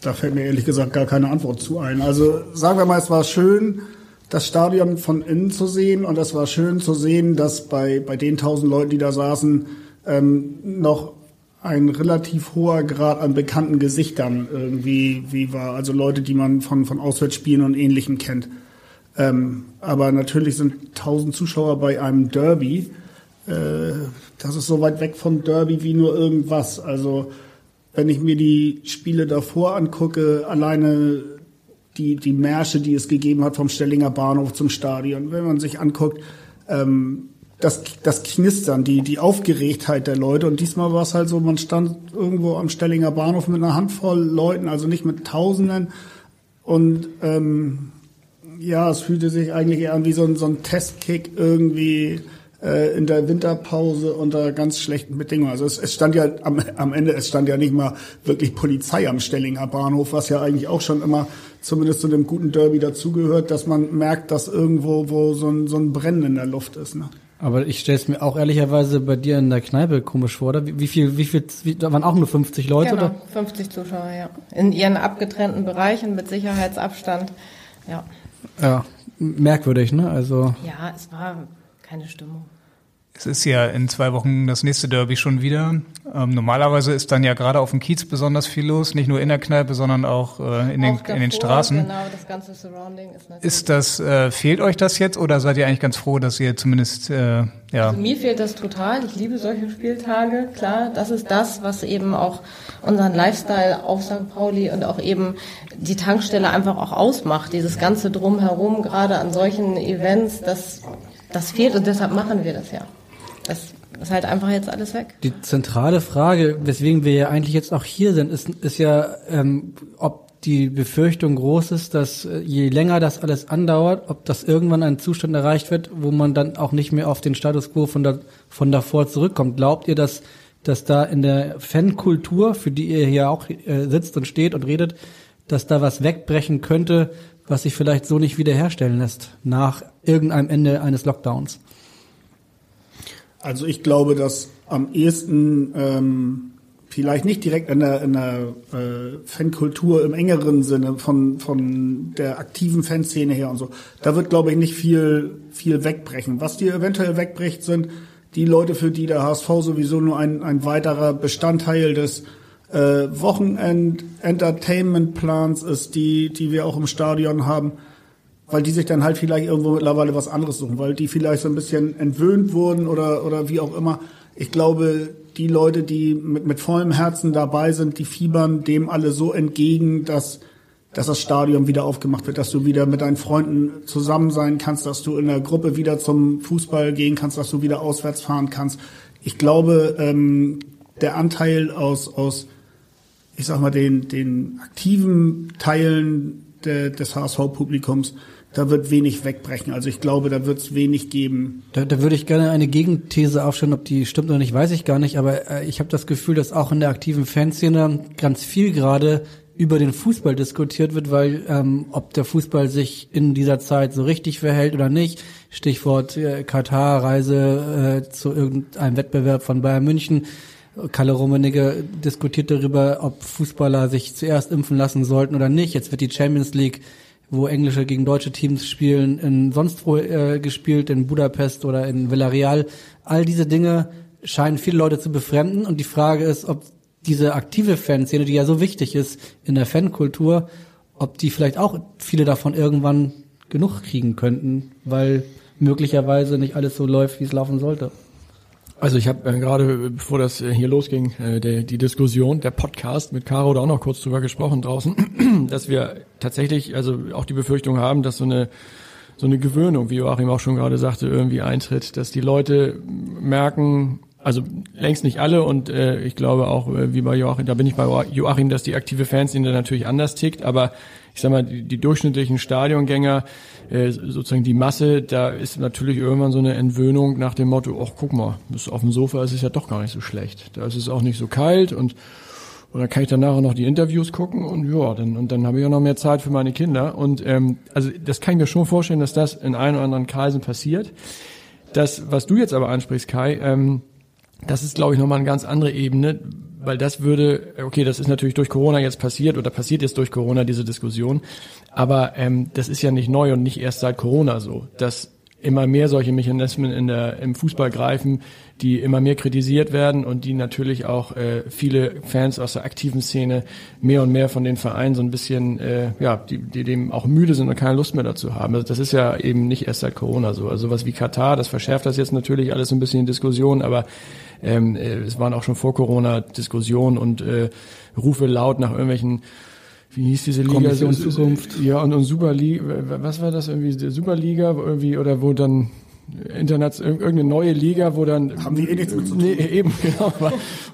Da fällt mir ehrlich gesagt gar keine Antwort zu ein. Also sagen wir mal, es war schön, das Stadion von innen zu sehen und es war schön zu sehen, dass bei, bei den 1000 Leuten, die da saßen, ähm, noch ein relativ hoher Grad an bekannten Gesichtern irgendwie wie war, also Leute, die man von, von Auswärtsspielen und Ähnlichem kennt. Ähm, aber natürlich sind 1000 Zuschauer bei einem Derby. Äh, das ist so weit weg von Derby wie nur irgendwas. Also wenn ich mir die Spiele davor angucke, alleine die, die Märsche, die es gegeben hat vom Stellinger Bahnhof zum Stadion, wenn man sich anguckt, ähm, das, das Knistern, die, die Aufgeregtheit der Leute. Und diesmal war es halt so, man stand irgendwo am Stellinger Bahnhof mit einer Handvoll Leuten, also nicht mit Tausenden. Und ähm, ja, es fühlte sich eigentlich eher an wie so ein, so ein Testkick irgendwie äh, in der Winterpause unter ganz schlechten Bedingungen. Also es, es stand ja am, am Ende, es stand ja nicht mal wirklich Polizei am Stellinger Bahnhof, was ja eigentlich auch schon immer zumindest zu dem guten Derby dazugehört, dass man merkt, dass irgendwo wo so ein, so ein Brennen in der Luft ist. Ne? Aber ich stelle es mir auch ehrlicherweise bei dir in der Kneipe komisch vor, oder? Wie, wie viel, wie viel, wie, da waren auch nur 50 Leute, genau, oder? 50 Zuschauer, ja. In ihren abgetrennten Bereichen mit Sicherheitsabstand, ja. Ja, merkwürdig, ne? Also. Ja, es war keine Stimmung. Es ist ja in zwei Wochen das nächste Derby schon wieder. Ähm, normalerweise ist dann ja gerade auf dem Kiez besonders viel los, nicht nur in der Kneipe, sondern auch äh, in, den, davor, in den Straßen. Genau, das ganze Surrounding ist natürlich. Ist das, äh, fehlt euch das jetzt oder seid ihr eigentlich ganz froh, dass ihr zumindest, äh, ja. Also mir fehlt das total. Ich liebe solche Spieltage. Klar, das ist das, was eben auch unseren Lifestyle auf St. Pauli und auch eben die Tankstelle einfach auch ausmacht. Dieses ganze Drumherum, gerade an solchen Events, das, das fehlt und deshalb machen wir das ja. Das ist halt einfach jetzt alles weg. Die zentrale Frage, weswegen wir ja eigentlich jetzt auch hier sind, ist, ist ja, ähm, ob die Befürchtung groß ist, dass äh, je länger das alles andauert, ob das irgendwann ein Zustand erreicht wird, wo man dann auch nicht mehr auf den Status quo von, da, von davor zurückkommt. Glaubt ihr, dass, dass da in der Fankultur, für die ihr hier auch äh, sitzt und steht und redet, dass da was wegbrechen könnte, was sich vielleicht so nicht wiederherstellen lässt nach irgendeinem Ende eines Lockdowns? Also ich glaube, dass am ehesten ähm, vielleicht nicht direkt in der, in der äh, Fankultur im engeren Sinne von, von der aktiven Fanszene her und so. Da wird, glaube ich, nicht viel, viel wegbrechen. Was dir eventuell wegbricht, sind die Leute, für die der HSV sowieso nur ein, ein weiterer Bestandteil des äh, Wochenend-Entertainment-Plans ist, die, die wir auch im Stadion haben, weil die sich dann halt vielleicht irgendwo mittlerweile was anderes suchen, weil die vielleicht so ein bisschen entwöhnt wurden oder, oder wie auch immer. Ich glaube, die Leute, die mit, mit vollem Herzen dabei sind, die fiebern dem alle so entgegen, dass, dass das Stadion wieder aufgemacht wird, dass du wieder mit deinen Freunden zusammen sein kannst, dass du in der Gruppe wieder zum Fußball gehen kannst, dass du wieder auswärts fahren kannst. Ich glaube, ähm, der Anteil aus, aus ich sag mal, den, den aktiven Teilen de, des HSV-Publikums, da wird wenig wegbrechen. Also ich glaube, da wird es wenig geben. Da, da würde ich gerne eine Gegenthese aufstellen, ob die stimmt oder nicht, weiß ich gar nicht. Aber äh, ich habe das Gefühl, dass auch in der aktiven Fanszene ganz viel gerade über den Fußball diskutiert wird, weil ähm, ob der Fußball sich in dieser Zeit so richtig verhält oder nicht. Stichwort äh, Katar-Reise äh, zu irgendeinem Wettbewerb von Bayern München Kalle Rummenigge diskutiert darüber, ob Fußballer sich zuerst impfen lassen sollten oder nicht. Jetzt wird die Champions League, wo englische gegen deutsche Teams spielen, in sonst wo äh, gespielt, in Budapest oder in Villarreal. All diese Dinge scheinen viele Leute zu befremden und die Frage ist, ob diese aktive Fanszene, die ja so wichtig ist in der Fankultur, ob die vielleicht auch viele davon irgendwann genug kriegen könnten, weil möglicherweise nicht alles so läuft, wie es laufen sollte. Also ich habe äh, gerade, bevor das äh, hier losging, äh, der, die Diskussion, der Podcast mit Caro da auch noch kurz drüber gesprochen draußen, dass wir tatsächlich also auch die Befürchtung haben, dass so eine so eine Gewöhnung, wie Joachim auch schon gerade sagte, irgendwie eintritt, dass die Leute merken, also längst nicht alle und äh, ich glaube auch, äh, wie bei Joachim, da bin ich bei Joachim, dass die aktive Fanszene natürlich anders tickt, aber ich sag mal, die, die durchschnittlichen Stadiongänger, äh, sozusagen die Masse, da ist natürlich irgendwann so eine Entwöhnung nach dem Motto, ach guck mal, das auf dem Sofa ist es ja doch gar nicht so schlecht. Da ist es auch nicht so kalt und und dann kann ich danach noch die Interviews gucken und ja, dann, und dann habe ich auch noch mehr Zeit für meine Kinder. Und ähm, also das kann ich mir schon vorstellen, dass das in ein oder anderen Kreisen passiert. Das, was du jetzt aber ansprichst, Kai, ähm, das ist, glaube ich, nochmal eine ganz andere Ebene, weil das würde, okay, das ist natürlich durch Corona jetzt passiert oder passiert jetzt durch Corona diese Diskussion, aber ähm, das ist ja nicht neu und nicht erst seit Corona so, dass immer mehr solche Mechanismen in der, im Fußball greifen, die immer mehr kritisiert werden und die natürlich auch äh, viele Fans aus der aktiven Szene mehr und mehr von den Vereinen so ein bisschen, äh, ja, die, die dem auch müde sind und keine Lust mehr dazu haben. Also das ist ja eben nicht erst seit Corona so. Also sowas wie Katar, das verschärft das jetzt natürlich alles ein bisschen in Diskussion, aber ähm, äh, es waren auch schon vor Corona Diskussionen und äh, Rufe laut nach irgendwelchen wie hieß diese Liga? Kommission Zukunft. Ja, und, und Superliga, was war das irgendwie, Superliga irgendwie, oder wo dann Internet, irgendeine neue Liga, wo dann haben die eh nichts mit zu tun. Nee, eben genau,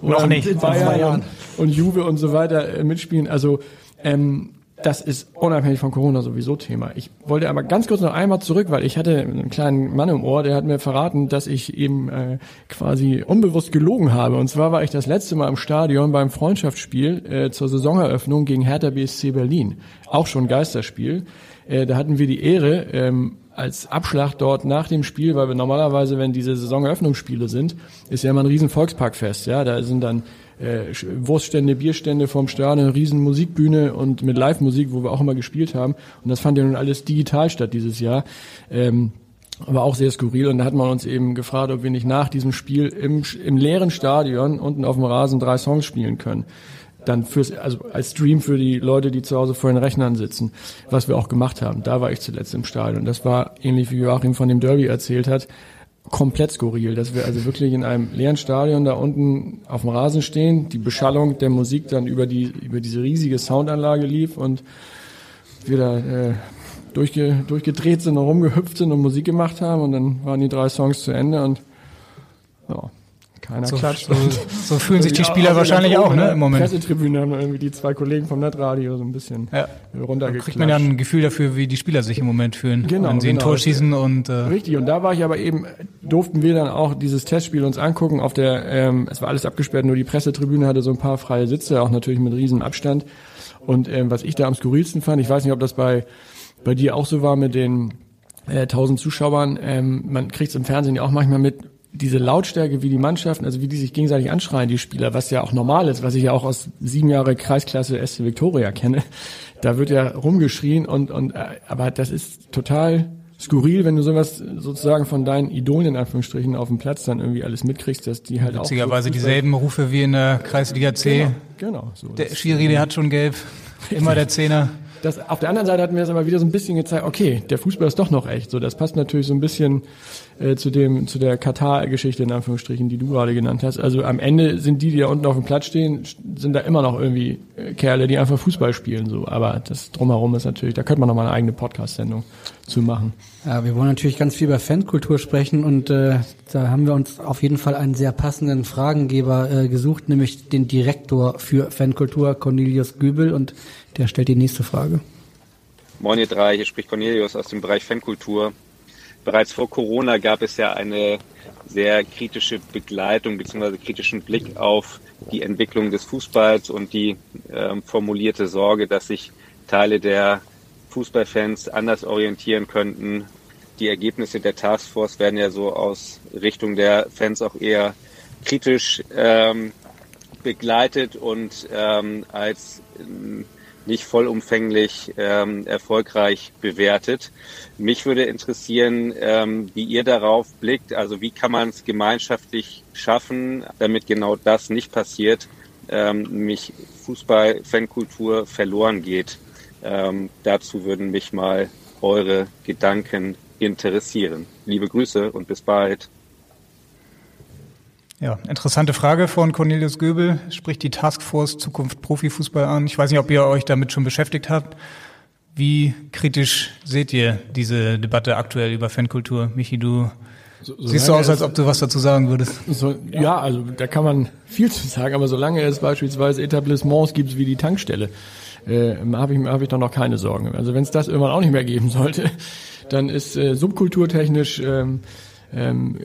Noch nicht, Bayern und, und Juve und so weiter äh, mitspielen. Also ähm, das ist unabhängig von Corona sowieso Thema. Ich wollte aber ganz kurz noch einmal zurück, weil ich hatte einen kleinen Mann im Ohr, der hat mir verraten, dass ich eben äh, quasi unbewusst gelogen habe. Und zwar war ich das letzte Mal im Stadion beim Freundschaftsspiel äh, zur Saisoneröffnung gegen Hertha BSC Berlin. Auch schon Geisterspiel. Äh, da hatten wir die Ehre, ähm, als Abschlag dort nach dem Spiel, weil wir normalerweise, wenn diese Saisoneröffnungsspiele sind, ist ja immer ein riesen Volksparkfest, ja, da sind dann äh, Wurststände, Bierstände vorm Stadion, eine riesen Musikbühne und mit Live-Musik, wo wir auch immer gespielt haben. Und das fand ja nun alles digital statt dieses Jahr. Ähm, aber auch sehr skurril. Und da hat man uns eben gefragt, ob wir nicht nach diesem Spiel im, im leeren Stadion unten auf dem Rasen drei Songs spielen können. Dann fürs, also als Stream für die Leute, die zu Hause vor den Rechnern sitzen, was wir auch gemacht haben. Da war ich zuletzt im Stadion. Das war ähnlich wie Joachim von dem Derby erzählt hat komplett skurril, dass wir also wirklich in einem leeren Stadion da unten auf dem Rasen stehen, die Beschallung der Musik dann über die über diese riesige Soundanlage lief und wir da äh, durchge, durchgedreht sind und rumgehüpft sind und Musik gemacht haben und dann waren die drei Songs zu Ende und ja, keiner so, klatscht. So, so fühlen sich die Spieler wahrscheinlich auch, ne, im Moment. Pressetribüne haben irgendwie die zwei Kollegen vom Netradio so ein bisschen ja. runtergeklatscht. kriegt man ja ein Gefühl dafür, wie die Spieler sich im Moment fühlen, genau, wenn sie genau. ein Tor schießen und äh Richtig, und da war ich aber eben, durften wir dann auch dieses Testspiel uns angucken auf der, ähm, es war alles abgesperrt, nur die Pressetribüne hatte so ein paar freie Sitze, auch natürlich mit riesen Abstand. Und ähm, was ich da am skurrilsten fand, ich weiß nicht, ob das bei, bei dir auch so war mit den äh, 1000 Zuschauern, ähm, man kriegt es im Fernsehen ja auch manchmal mit, diese Lautstärke, wie die Mannschaften, also wie die sich gegenseitig anschreien, die Spieler, was ja auch normal ist, was ich ja auch aus sieben Jahre Kreisklasse SC Victoria kenne, da wird ja rumgeschrien und, und äh, aber das ist total skurril, wenn du sowas sozusagen von deinen Idolen in Anführungsstrichen auf dem Platz dann irgendwie alles mitkriegst, dass die halt witzigerweise auch so dieselben Rufe wie in der Kreisliga C Genau, Genau. So, Der Schiri, der hat schon gelb. Immer der Zehner. Das, auf der anderen Seite hat mir das aber wieder so ein bisschen gezeigt, okay, der Fußball ist doch noch echt. So, das passt natürlich so ein bisschen äh, zu dem, zu der Katar-Geschichte in Anführungsstrichen, die du gerade genannt hast. Also am Ende sind die, die da unten auf dem Platz stehen, sind da immer noch irgendwie äh, Kerle, die einfach Fußball spielen. So, aber das drumherum ist natürlich, da könnte man noch mal eine eigene Podcast-Sendung zu machen. Ja, wir wollen natürlich ganz viel über Fankultur sprechen und äh, da haben wir uns auf jeden Fall einen sehr passenden Fragengeber äh, gesucht, nämlich den Direktor für Fankultur, Cornelius Gübel, und der stellt die nächste Frage. Moin ihr drei, hier spricht Cornelius aus dem Bereich Fankultur. Bereits vor Corona gab es ja eine sehr kritische Begleitung bzw. kritischen Blick auf die Entwicklung des Fußballs und die ähm, formulierte Sorge, dass sich Teile der Fußballfans anders orientieren könnten. Die Ergebnisse der Taskforce werden ja so aus Richtung der Fans auch eher kritisch ähm, begleitet und ähm, als ähm, nicht vollumfänglich ähm, erfolgreich bewertet. Mich würde interessieren, ähm, wie ihr darauf blickt. Also wie kann man es gemeinschaftlich schaffen, damit genau das nicht passiert, ähm, nämlich Fußball-Fankultur verloren geht. Ähm, dazu würden mich mal eure Gedanken interessieren. Liebe Grüße und bis bald. Ja, interessante Frage von Cornelius Göbel. Spricht die Taskforce Zukunft Profifußball an. Ich weiß nicht, ob ihr euch damit schon beschäftigt habt. Wie kritisch seht ihr diese Debatte aktuell über Fankultur? Michi, du So, so siehst so aus, als ob du was dazu sagen würdest. So, ja. also da kann man viel zu sagen, aber solange es beispielsweise Etablissements gibt wie die Tankstelle, äh, habe ich, hab ich doch noch keine Sorgen. Also wenn es das irgendwann auch nicht mehr geben sollte, dann ist äh, subkulturtechnisch ähm, ähm,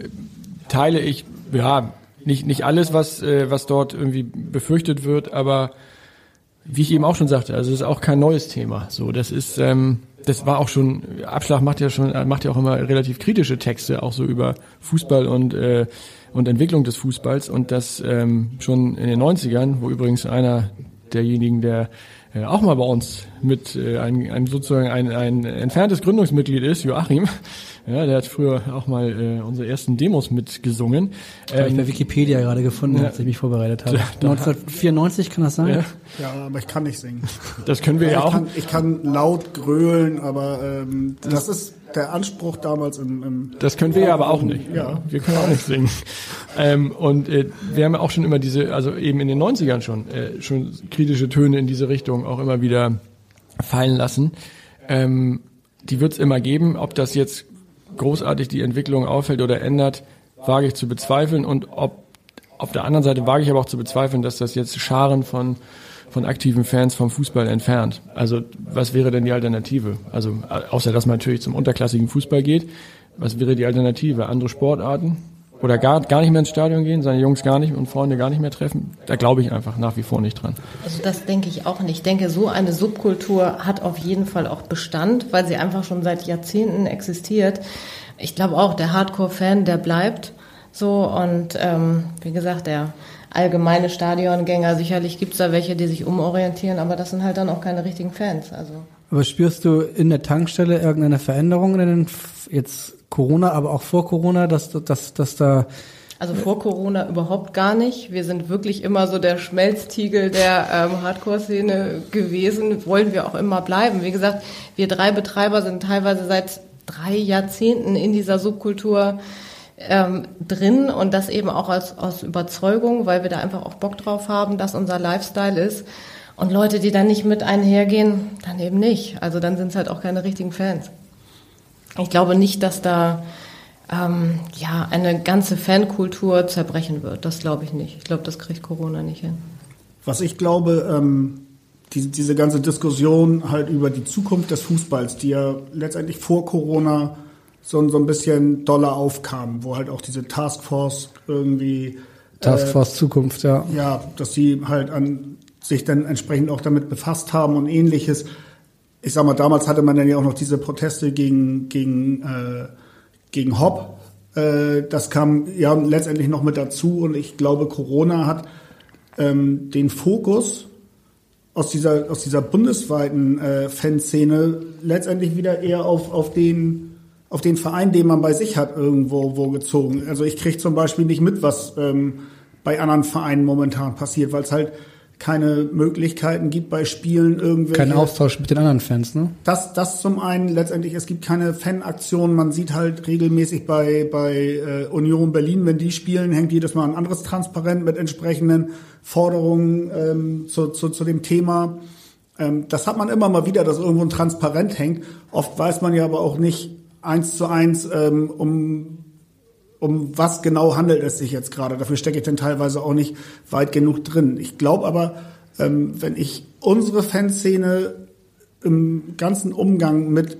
teile ich ja nicht nicht alles, was äh, was dort irgendwie befürchtet wird, aber wie ich eben auch schon sagte, also es ist auch kein neues Thema. So, das ist, ähm, das war auch schon. Abschlag macht ja schon, macht ja auch immer relativ kritische Texte, auch so über Fußball und äh, und Entwicklung des Fußballs und das ähm, schon in den 90ern, wo übrigens einer derjenigen, der äh, auch mal bei uns mit äh, ein, ein sozusagen ein, ein entferntes Gründungsmitglied ist, Joachim. Ja, der hat früher auch mal äh, unsere ersten Demos mitgesungen. Habe ich Ähm, bei Wikipedia gerade gefunden, ja. als ich mich vorbereitet habe. Da- 1994 kann das sein? ja, Ja, aber ich kann nicht singen. das können wir ja ich, auch. kann, ich kann laut grölen, aber ähm, das ist der Anspruch damals im, im Das können wir ja aber auch nicht. Ja. Wir können auch nicht singen. Ähm, und äh, wir haben ja auch schon immer diese, also eben in den 90ern schon, äh, schon kritische Töne in diese Richtung auch immer wieder fallen lassen. Ähm, die wird es immer geben. Ob das jetzt großartig die Entwicklung auffällt oder ändert, wage ich zu bezweifeln. Und ob auf der anderen Seite wage ich aber auch zu bezweifeln, dass das jetzt Scharen von von aktiven Fans vom Fußball entfernt. Also was wäre denn die Alternative? Also außer dass man natürlich zum unterklassigen Fußball geht, was wäre die Alternative? Andere Sportarten? Oder gar, gar nicht mehr ins Stadion gehen, seine Jungs gar nicht und Freunde gar nicht mehr treffen? Da glaube ich einfach nach wie vor nicht dran. Also das denke ich auch nicht. Ich denke, so eine Subkultur hat auf jeden Fall auch Bestand, weil sie einfach schon seit Jahrzehnten existiert. Ich glaube auch, der Hardcore-Fan, der bleibt so und ähm, wie gesagt, der allgemeine Stadiongänger, sicherlich gibt's da welche, die sich umorientieren, aber das sind halt dann auch keine richtigen Fans. Also Aber spürst du in der Tankstelle irgendeine Veränderung in den, jetzt Corona, aber auch vor Corona, dass, dass, dass da Also vor Corona überhaupt gar nicht. Wir sind wirklich immer so der Schmelztiegel der ähm, Hardcore-Szene gewesen. Wollen wir auch immer bleiben. Wie gesagt, wir drei Betreiber sind teilweise seit drei Jahrzehnten in dieser Subkultur ähm, drin und das eben auch als, aus Überzeugung, weil wir da einfach auch Bock drauf haben, dass unser Lifestyle ist. Und Leute, die dann nicht mit einhergehen, dann eben nicht. Also dann sind es halt auch keine richtigen Fans. Ich glaube nicht, dass da ähm, ja, eine ganze Fankultur zerbrechen wird. Das glaube ich nicht. Ich glaube, das kriegt Corona nicht hin. Was ich glaube, ähm, die, diese ganze Diskussion halt über die Zukunft des Fußballs, die ja letztendlich vor Corona so, so ein bisschen doller aufkam, wo halt auch diese Taskforce irgendwie Taskforce Zukunft, ja. ja, dass sie halt an sich dann entsprechend auch damit befasst haben und ähnliches. Ich sag mal, damals hatte man dann ja auch noch diese Proteste gegen gegen äh, gegen Hopp. Äh, das kam ja letztendlich noch mit dazu und ich glaube, Corona hat ähm, den Fokus aus dieser aus dieser bundesweiten äh, Fanszene letztendlich wieder eher auf auf den auf den Verein, den man bei sich hat, irgendwo wo gezogen. Also ich kriege zum Beispiel nicht mit, was ähm, bei anderen Vereinen momentan passiert, weil es halt keine Möglichkeiten gibt bei Spielen irgendwelche. Kein Austausch mit den anderen Fans, ne? Das, das zum einen letztendlich, es gibt keine Fanaktionen. Man sieht halt regelmäßig bei, bei äh, Union Berlin, wenn die spielen, hängt jedes Mal ein anderes Transparent mit entsprechenden Forderungen ähm, zu, zu, zu dem Thema. Ähm, das hat man immer mal wieder, dass irgendwo ein Transparent hängt. Oft weiß man ja aber auch nicht eins zu eins, ähm, um um was genau handelt es sich jetzt gerade. Dafür stecke ich dann teilweise auch nicht weit genug drin. Ich glaube aber, ähm, wenn ich unsere Fanszene im ganzen Umgang mit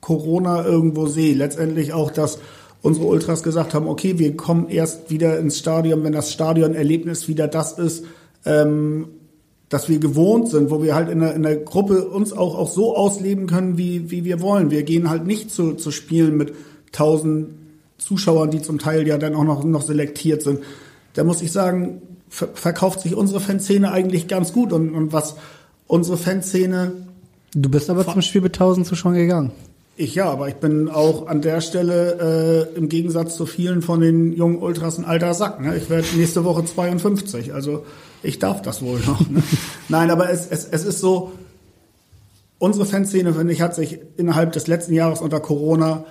Corona irgendwo sehe, letztendlich auch, dass unsere Ultras gesagt haben, okay, wir kommen erst wieder ins Stadion, wenn das Stadionerlebnis wieder das ist, ähm, dass wir gewohnt sind, wo wir halt in der, in der Gruppe uns auch, auch so ausleben können, wie, wie wir wollen. Wir gehen halt nicht zu, zu Spielen mit tausend Zuschauern, die zum Teil ja dann auch noch, noch selektiert sind. Da muss ich sagen, ver verkauft sich unsere Fanszene eigentlich ganz gut und, und was unsere Fanszene. Du bist aber zum Spiel mit 1000 Zuschauern gegangen. Ich ja, aber ich bin auch an der Stelle äh, im Gegensatz zu vielen von den jungen Ultras ein alter Sack. Ne? Ich werde nächste Woche 52, also ich darf das wohl noch. Ne? Nein, aber es, es, es ist so, unsere Fanszene, finde ich, hat sich innerhalb des letzten Jahres unter Corona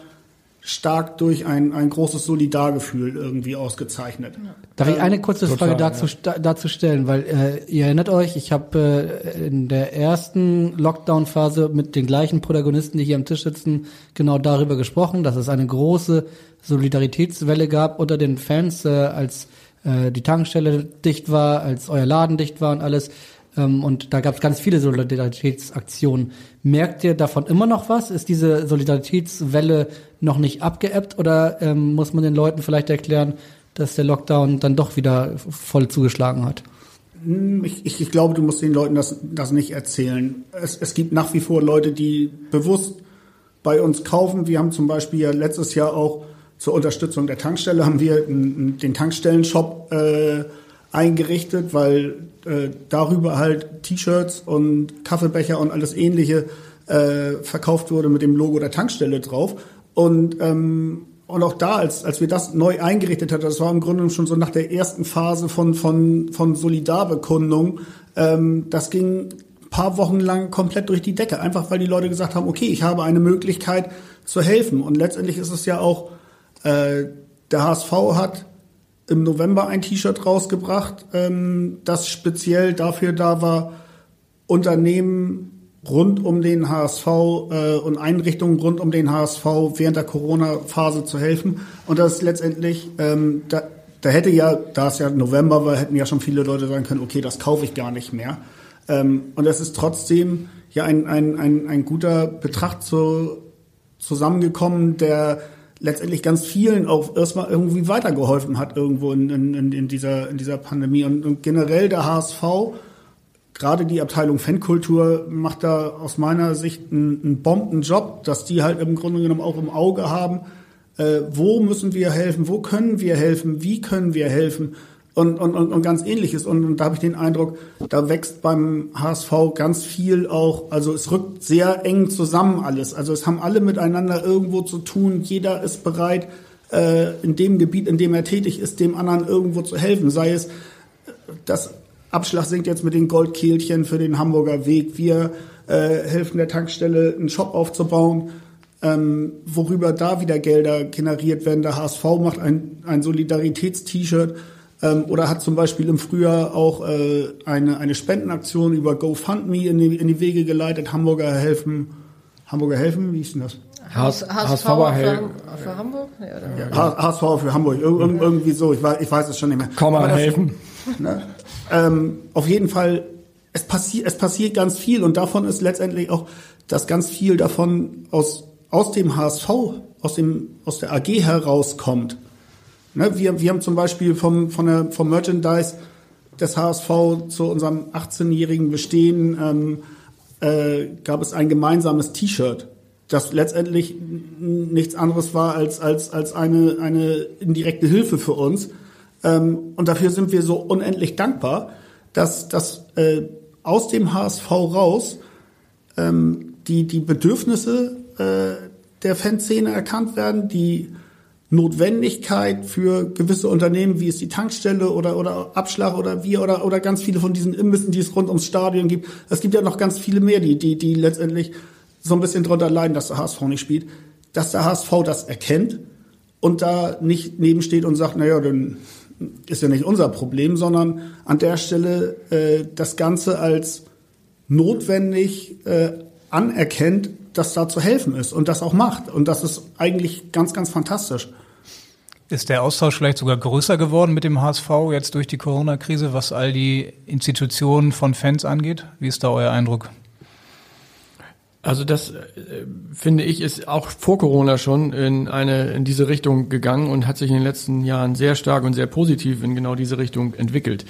stark durch ein, ein großes Solidargefühl irgendwie ausgezeichnet. Darf ich eine kurze Total, Frage dazu, sta- dazu stellen? Weil äh, ihr erinnert euch, ich habe äh, in der ersten Lockdown-Phase mit den gleichen Protagonisten, die hier am Tisch sitzen, genau darüber gesprochen, dass es eine große Solidaritätswelle gab unter den Fans, äh, als äh, die Tankstelle dicht war, als euer Laden dicht war und alles. Ähm, und da gab es ganz viele Solidaritätsaktionen. Merkt ihr davon immer noch was? Ist diese Solidaritätswelle noch nicht abgeebbt oder ähm, muss man den Leuten vielleicht erklären, dass der Lockdown dann doch wieder voll zugeschlagen hat? Hm, Ich, ich, ich glaube, du musst den Leuten das, das nicht erzählen. Es, es gibt nach wie vor Leute, die bewusst bei uns kaufen. Wir haben zum Beispiel ja letztes Jahr auch zur Unterstützung der Tankstelle haben wir den Tankstellenshop äh, eingerichtet, weil äh, darüber halt T-Shirts und Kaffeebecher und alles ähnliche äh, verkauft wurde mit dem Logo der Tankstelle drauf. Und ähm, und auch da, als, als wir das neu eingerichtet hatten, das war im Grunde schon so nach der ersten Phase von, von, von Solidarbekundung, ähm, das ging paar Wochen lang komplett durch die Decke, einfach weil die Leute gesagt haben, okay, ich habe eine Möglichkeit zu helfen. Und letztendlich ist es ja auch, äh, der HSV hat im November ein T-Shirt rausgebracht, ähm, das speziell dafür da war, Unternehmen rund um den HSV äh, und Einrichtungen rund um den HSV während der Corona-Phase zu helfen. Und das ist letztendlich, ähm, da, da hätte ja, da es ja November war, hätten ja schon viele Leute sagen können, okay, das kaufe ich gar nicht mehr. Ähm, und es ist trotzdem ja ein, ein, ein, ein guter Betracht zu, zusammengekommen, der letztendlich ganz vielen auch erstmal irgendwie weitergeholfen hat irgendwo in, in, in, dieser, in dieser Pandemie. Und, und generell der HSV, gerade die Abteilung Fankultur, macht da aus meiner Sicht einen, einen Bombenjob, dass die halt im Grunde genommen auch im Auge haben, äh, wo müssen wir helfen, wo können wir helfen, wie können wir helfen und, und, und, und ganz ähnliches. Und, und da habe ich den Eindruck, da wächst beim HSV ganz viel auch, also es rückt sehr eng zusammen alles. Also es haben alle miteinander irgendwo zu tun, jeder ist bereit, äh, in dem Gebiet, in dem er tätig ist, dem anderen irgendwo zu helfen. Sei es, das Abschlag sinkt jetzt mit den Goldkehlchen für den Hamburger Weg. Wir äh, helfen der Tankstelle, einen Shop aufzubauen ähm, worüber da wieder Gelder generiert werden. Der HSV macht ein, ein Solidaritäts-T-Shirt ähm, oder hat zum Beispiel im Frühjahr auch äh, eine, eine Spendenaktion über GoFundMe in die, in die Wege geleitet. Hamburger helfen, Hamburger helfen, wie ist denn das? HSV für, für Hamburg? Ja? Ja, HSV für Hamburg, Ir ir irgendwie so, ich weiß, ich weiß es schon nicht mehr. Komm mal helfen. Ne? Ähm, auf jeden Fall, es passiert, es passiert ganz viel und davon ist letztendlich auch, dass ganz viel davon aus, aus dem HSV, aus dem, aus der AG herauskommt. Ne? Wir, wir haben zum Beispiel vom, von der, vom Merchandise des HSV zu unserem 18-jährigen Bestehen ähm, äh, gab es ein gemeinsames T-Shirt, das letztendlich nichts anderes war als, als, als eine, eine indirekte Hilfe für uns. Ähm, und dafür sind wir so unendlich dankbar, dass, dass äh, aus dem HSV raus ähm, die, die Bedürfnisse äh, der Fanszene erkannt werden, die Notwendigkeit für gewisse Unternehmen, wie es die Tankstelle oder, oder Abschlag oder wir oder, oder ganz viele von diesen Imbissen, die es rund ums Stadion gibt. Es gibt ja noch ganz viele mehr, die, die, die letztendlich so ein bisschen drunter leiden, dass der HSV nicht spielt. Dass der HSV das erkennt und da nicht nebensteht und sagt, naja, dann ist ja nicht unser Problem, sondern an der Stelle äh, das Ganze als notwendig äh, anerkennt, dass da zu helfen ist und das auch macht. Und das ist eigentlich ganz, ganz fantastisch. Ist der Austausch vielleicht sogar größer geworden mit dem HSV jetzt durch die Corona-Krise, was all die Institutionen von Fans angeht? Wie ist da euer Eindruck? Also das äh, finde ich ist auch vor Corona schon in eine in diese Richtung gegangen und hat sich in den letzten Jahren sehr stark und sehr positiv in genau diese Richtung entwickelt.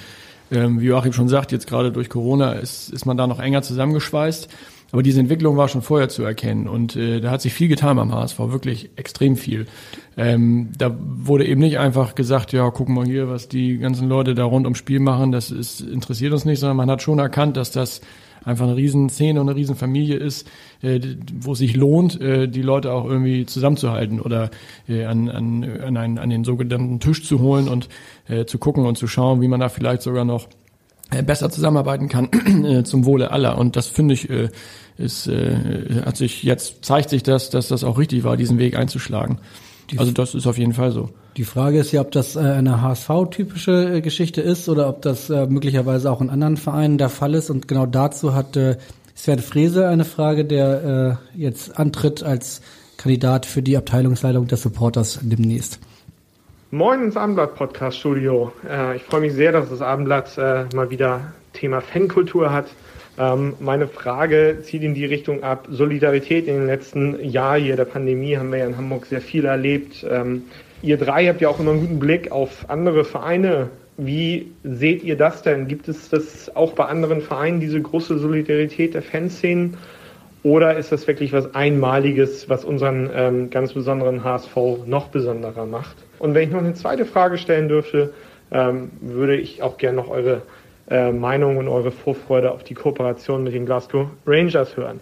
Ähm, wie Joachim schon sagt, jetzt gerade durch Corona ist, ist man da noch enger zusammengeschweißt. Aber diese Entwicklung war schon vorher zu erkennen und äh, da hat sich viel getan beim HSV, wirklich extrem viel. Ähm, da wurde eben nicht einfach gesagt, ja, gucken wir hier, was die ganzen Leute da rund ums Spiel machen, das ist, interessiert uns nicht, sondern man hat schon erkannt, dass das einfach eine Riesenszene und eine Riesenfamilie ist, äh, wo es sich lohnt, äh, die Leute auch irgendwie zusammenzuhalten oder äh, an, an, an, einen, an den sogenannten Tisch zu holen und äh, zu gucken und zu schauen, wie man da vielleicht sogar noch äh, besser zusammenarbeiten kann äh, zum Wohle aller. Und das finde ich, äh, ist, äh, hat sich jetzt zeigt sich das, dass das auch richtig war, diesen Weg einzuschlagen. Also das ist auf jeden Fall so. Die Frage ist ja, ob das äh, eine HSV-typische äh, Geschichte ist oder ob das äh, möglicherweise auch in anderen Vereinen der Fall ist. Und genau dazu hat Sven Frese eine Frage, der jetzt antritt als Kandidat für die Abteilungsleitung des Supporters demnächst. Moin ins Abendblatt-Podcast-Studio. Ich freue mich sehr, dass das Abendblatt mal wieder Thema Fankultur hat. Ähm, meine Frage zieht in die Richtung ab. Solidarität in den letzten Jahren hier der Pandemie haben wir ja in Hamburg sehr viel erlebt. Ähm, ihr drei habt ja auch immer einen guten Blick auf andere Vereine. Wie seht ihr das denn? Gibt es das auch bei anderen Vereinen, diese große Solidarität der Fanszenen? Oder ist das wirklich was Einmaliges, was unseren ähm, ganz besonderen HSV noch besonderer macht? Und wenn ich noch eine zweite Frage stellen dürfte, ähm, würde ich auch gerne noch eure äh, Meinung und eure Vorfreude auf die Kooperation mit den Glasgow Rangers hören.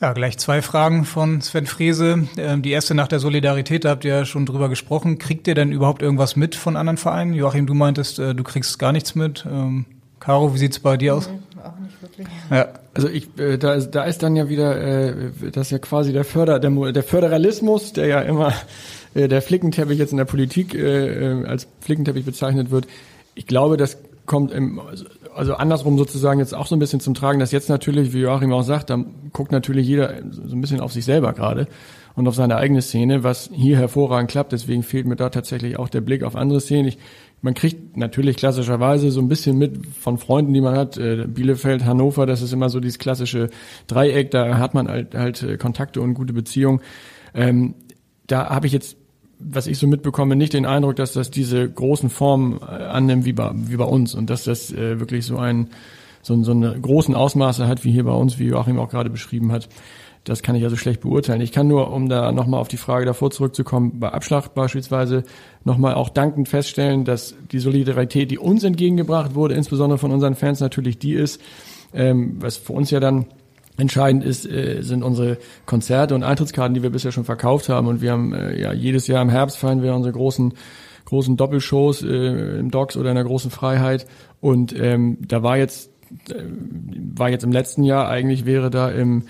Ja, gleich zwei Fragen von Sven Frese. Ähm, die erste nach der Solidarität, da habt ihr ja schon drüber gesprochen. Kriegt ihr denn überhaupt irgendwas mit von anderen Vereinen? Joachim, du meintest, äh, du kriegst gar nichts mit. Ähm, Caro, wie sieht's bei dir aus? Nee, auch nicht wirklich. Ja, also ich, äh, da, ist, da ist dann ja wieder, äh, das ist ja quasi der Förder, der, der Föderalismus, der ja immer der Flickenteppich jetzt in der Politik äh als Flickenteppich bezeichnet wird ich glaube, das kommt im, also andersrum sozusagen jetzt auch so ein bisschen zum Tragen, dass jetzt natürlich, wie Joachim auch sagt, da guckt natürlich jeder so ein bisschen auf sich selber gerade und auf seine eigene Szene, was hier hervorragend klappt. Deswegen fehlt mir da tatsächlich auch der Blick auf andere Szenen. Ich, man kriegt natürlich klassischerweise so ein bisschen mit von Freunden, die man hat. Äh, Bielefeld, Hannover, das ist immer so dieses klassische Dreieck, da hat man halt, halt äh, Kontakte und gute Beziehungen. Ähm, da habe ich jetzt was ich so mitbekomme, nicht den Eindruck, dass das diese großen Formen äh, annimmt wie bei, wie bei uns und dass das äh, wirklich so ein so, so eine großen Ausmaße hat wie hier bei uns, wie Joachim auch gerade beschrieben hat. Das kann ich also schlecht beurteilen. Ich kann nur, um da nochmal auf die Frage davor zurückzukommen, bei Abschlag beispielsweise nochmal auch dankend feststellen, dass die Solidarität, die uns entgegengebracht wurde, insbesondere von unseren Fans natürlich die ist, ähm, was für uns ja dann Entscheidend ist, äh, sind unsere Konzerte und Eintrittskarten, die wir bisher schon verkauft haben. Und wir haben äh, ja jedes Jahr im Herbst feiern wir unsere großen großen Doppelshows äh, im Docks oder in der großen Freiheit. Und ähm, da war jetzt äh, war jetzt im letzten Jahr eigentlich wäre da im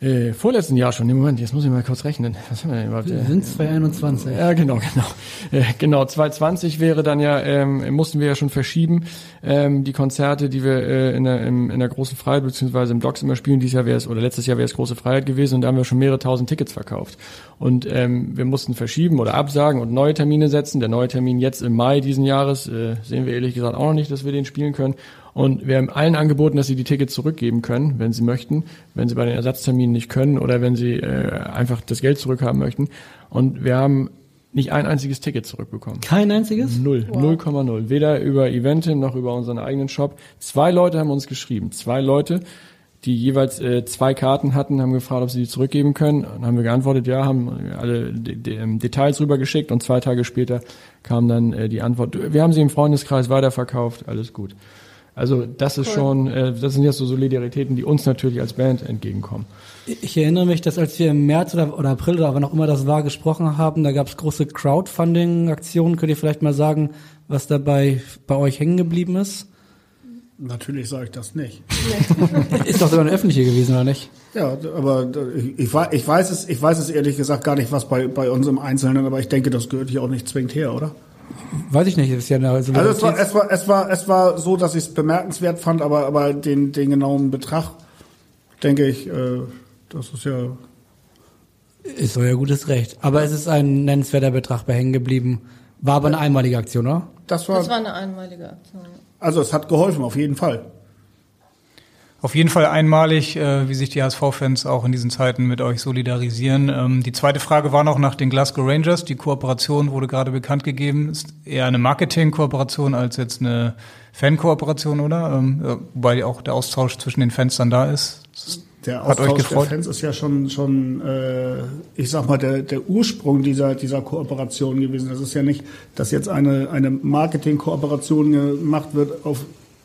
äh, vorletzten Jahr schon. Im Moment, jetzt muss ich mal kurz rechnen. Was haben wir denn überhaupt? Wir sind 2021. Ja, genau, genau. Äh, genau, 2020 wäre dann ja, ähm, mussten wir ja schon verschieben, ähm, die Konzerte, die wir äh, in, der, im, in der großen Freiheit beziehungsweise im Docks immer spielen. Dieses Jahr wäre es, oder letztes Jahr wäre es große Freiheit gewesen und da haben wir schon mehrere tausend Tickets verkauft. Und ähm, wir mussten verschieben oder absagen und neue Termine setzen. Der neue Termin jetzt im Mai diesen Jahres äh, sehen wir ehrlich gesagt auch noch nicht, dass wir den spielen können. Und wir haben allen angeboten, dass sie die Tickets zurückgeben können, wenn sie möchten, wenn sie bei den Ersatzterminen nicht können oder wenn sie äh, einfach das Geld zurückhaben möchten. Und wir haben nicht ein einziges Ticket zurückbekommen. Kein einziges? Null. Wow. 0,0. Weder über Eventim noch über unseren eigenen Shop. Zwei Leute haben uns geschrieben. Zwei Leute, die jeweils äh, zwei Karten hatten, haben gefragt, ob sie die zurückgeben können. Und haben wir geantwortet, ja, haben alle de de ähm, Details rübergeschickt und zwei Tage später kam dann äh, die Antwort, wir haben sie im Freundeskreis weiterverkauft, alles gut. Also das ist schon, äh, das sind jetzt so Solidaritäten, die uns natürlich als Band entgegenkommen. Ich erinnere mich, dass als wir im März oder, oder April oder wann auch immer das war, gesprochen haben, da gab es große Crowdfunding-Aktionen. Könnt ihr vielleicht mal sagen, was dabei bei euch hängen geblieben ist? Natürlich sage ich das nicht. ist doch sogar eine öffentliche gewesen, oder nicht? Ja, aber ich, ich, ich weiß es, ich weiß es ehrlich gesagt gar nicht, was bei, bei uns im Einzelnen, aber ich denke, das gehört hier auch nicht zwingend her, oder? Weiß ich nicht, ist ja eine Also es war, es war, es war, es war so, dass ich es bemerkenswert fand, aber, aber den, den genauen Betrag, denke ich, äh, das ist ja. Ist euer gutes Recht. Aber es ist ein nennenswerter Betrag bei hängen geblieben. War aber eine einmalige Aktion, oder? Das war, Das war eine einmalige Aktion. also es hat geholfen, auf jeden Fall. Auf jeden Fall einmalig, äh, wie sich die HSV-Fans auch in diesen Zeiten mit euch solidarisieren. Ähm, die zweite Frage war noch nach den Glasgow Rangers. Die Kooperation wurde gerade bekannt gegeben. Ist eher eine Marketing-Kooperation als jetzt eine Fan-Kooperation, oder? Ähm, wobei auch der Austausch zwischen den Fans dann da ist. Der Hat euch Austausch der? Fans ist ja schon, schon äh, ich sag mal, der, der Ursprung dieser, dieser Kooperation gewesen. Das ist ja nicht, dass jetzt eine, eine Marketing-Kooperation gemacht wird, auf,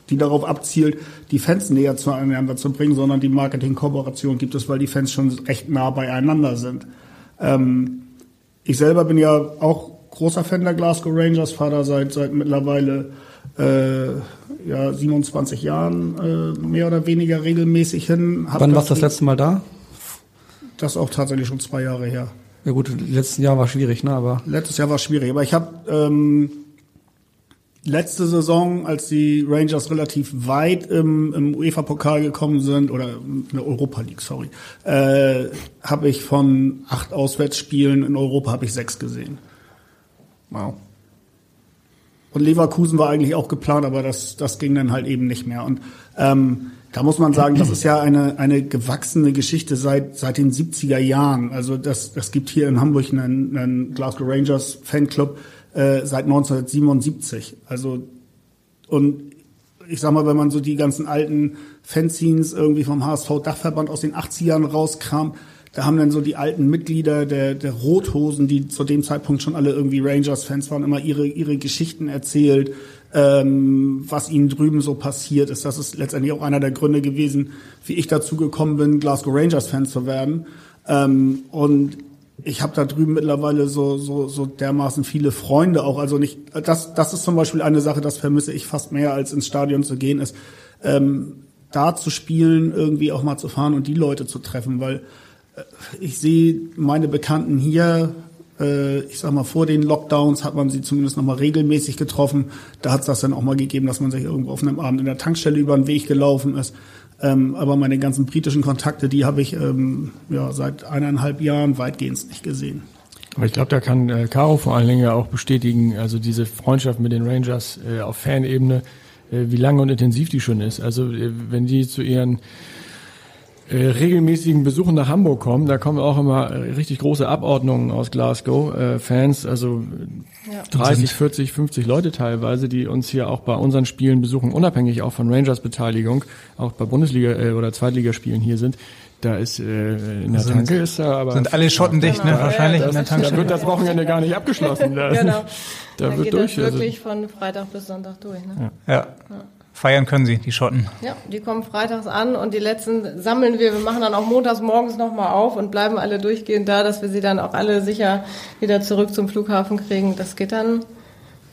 die darauf abzielt, die Fans näher zueinander zu bringen, sondern die Marketing-Kooperation gibt es, weil die Fans schon recht nah beieinander sind. Ähm, ich selber bin ja auch großer Fan der Glasgow Rangers, fahre da seit, seit mittlerweile äh, ja, 27 Jahren äh, mehr oder weniger regelmäßig hin. Hab Wann warst du das letzte Mal da? Das ist auch tatsächlich schon zwei Jahre her. Ja gut, letzten Jahr war schwierig, ne? Aber Letztes Jahr war schwierig, aber ich habe ähm, letzte Saison, als die Rangers relativ weit im, im UEFA-Pokal gekommen sind, oder in der Europa League, sorry, äh, habe ich von acht Auswärtsspielen in Europa habe ich sechs gesehen. Wow. Und Leverkusen war eigentlich auch geplant, aber das, das ging dann halt eben nicht mehr. Und ähm, da muss man sagen, das ist ja eine, eine gewachsene Geschichte seit, seit den 70er Jahren. Also das, das gibt hier in Hamburg einen, einen Glasgow Rangers Fanclub äh, seit 1977. Also und ich sag mal, wenn man so die ganzen alten Fanzines irgendwie vom HSV-Dachverband aus den 80ern rauskam, da haben dann so die alten Mitglieder der, der Rothosen, die zu dem Zeitpunkt schon alle irgendwie Rangers-Fans waren, immer ihre, ihre Geschichten erzählt, ähm, was ihnen drüben so passiert ist. Das ist letztendlich auch einer der Gründe gewesen, wie ich dazu gekommen bin, Glasgow Rangers-Fan zu werden. Ähm, und ich habe da drüben mittlerweile so, so, so dermaßen viele Freunde auch. Also nicht, das, das ist zum Beispiel eine Sache, das vermisse ich fast mehr, als ins Stadion zu gehen, ist ähm, da zu spielen, irgendwie auch mal zu fahren und die Leute zu treffen, weil äh, ich sehe meine Bekannten hier, äh, ich sag mal, vor den Lockdowns hat man sie zumindest noch mal regelmäßig getroffen. Da hat es das dann auch mal gegeben, dass man sich irgendwo auf einem Abend in der Tankstelle über den Weg gelaufen ist. Ähm, aber meine ganzen britischen Kontakte, die habe ich ähm, ja, seit eineinhalb Jahren weitgehend nicht gesehen. Aber ich glaube, da kann äh, Caro vor allen Dingen ja auch bestätigen, also diese Freundschaft mit den Rangers äh, auf Fanebene, äh, wie lange und intensiv die schon ist. Also äh, wenn die zu ihren regelmäßigen Besuchen nach Hamburg kommen, da kommen auch immer äh, richtig große Abordnungen aus Glasgow, äh, Fans, also Ja. 30, 40, 50 Leute teilweise, die uns hier auch bei unseren Spielen besuchen, unabhängig auch von Rangers Beteiligung, auch bei Bundesliga äh, oder Zweitligaspielen hier sind. Da ist äh, in der Sind- Tanke ist da aber Sind alle Schotten dicht, ne? Genau. Wahrscheinlich Ja, in der das- da Tankstelle. wird das Wochenende gar nicht abgeschlossen. Da, Genau. da Dann wird geht durch. das Also, wirklich von Freitag bis Sonntag durch. Ne? Ja. Feiern können sie, die Schotten. Ja, die kommen freitags an und die letzten sammeln wir. Wir machen dann auch montags morgens nochmal auf und bleiben alle durchgehend da, dass wir sie dann auch alle sicher wieder zurück zum Flughafen kriegen. Das geht dann,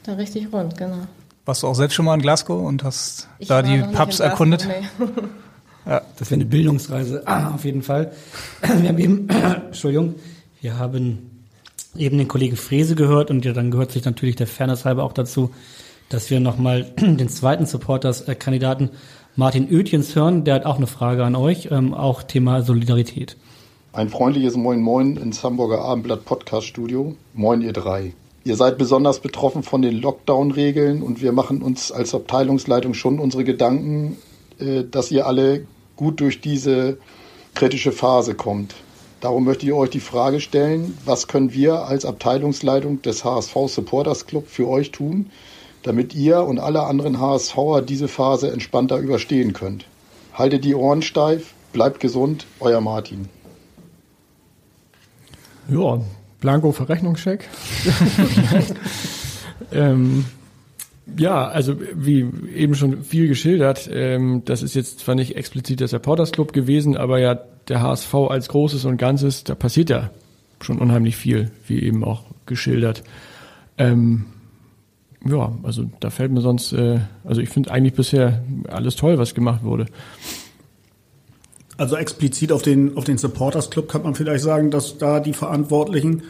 dann richtig rund, genau. Warst du auch selbst schon mal in Glasgow und hast Ich da die Pubs erkundet? Nee. das wäre eine Bildungsreise, ah, auf jeden Fall. Wir haben eben, Entschuldigung, wir haben eben den Kollegen Frese gehört und ja, dann gehört sich natürlich der Fairness halber auch dazu, dass wir nochmal den zweiten Supporters-Kandidaten Martin Oetjens hören. Der hat auch eine Frage an euch, ähm, auch Thema Solidarität. Ein freundliches Moin Moin ins Hamburger Abendblatt Podcast Studio. Moin ihr drei. Ihr seid besonders betroffen von den Lockdown-Regeln und wir machen uns als Abteilungsleitung schon unsere Gedanken, äh, dass ihr alle gut durch diese kritische Phase kommt. Darum möchte ich euch die Frage stellen, was können wir als Abteilungsleitung des HSV Supporters Club für euch tun, damit ihr und alle anderen HSVer diese Phase entspannter überstehen könnt. Haltet die Ohren steif, bleibt gesund, euer Martin. ja, Blanko Verrechnungscheck. ähm, Ja, also wie eben schon viel geschildert, ähm, das ist jetzt zwar nicht explizit der Supporters Club gewesen, aber ja der HSV als Großes und Ganzes, da passiert ja schon unheimlich viel, wie eben auch geschildert. Ähm, ja, also da fällt mir sonst, äh, also ich finde eigentlich bisher alles toll, was gemacht wurde. Also explizit auf den, auf den Supporters Club kann man vielleicht sagen, dass da die Verantwortlichen,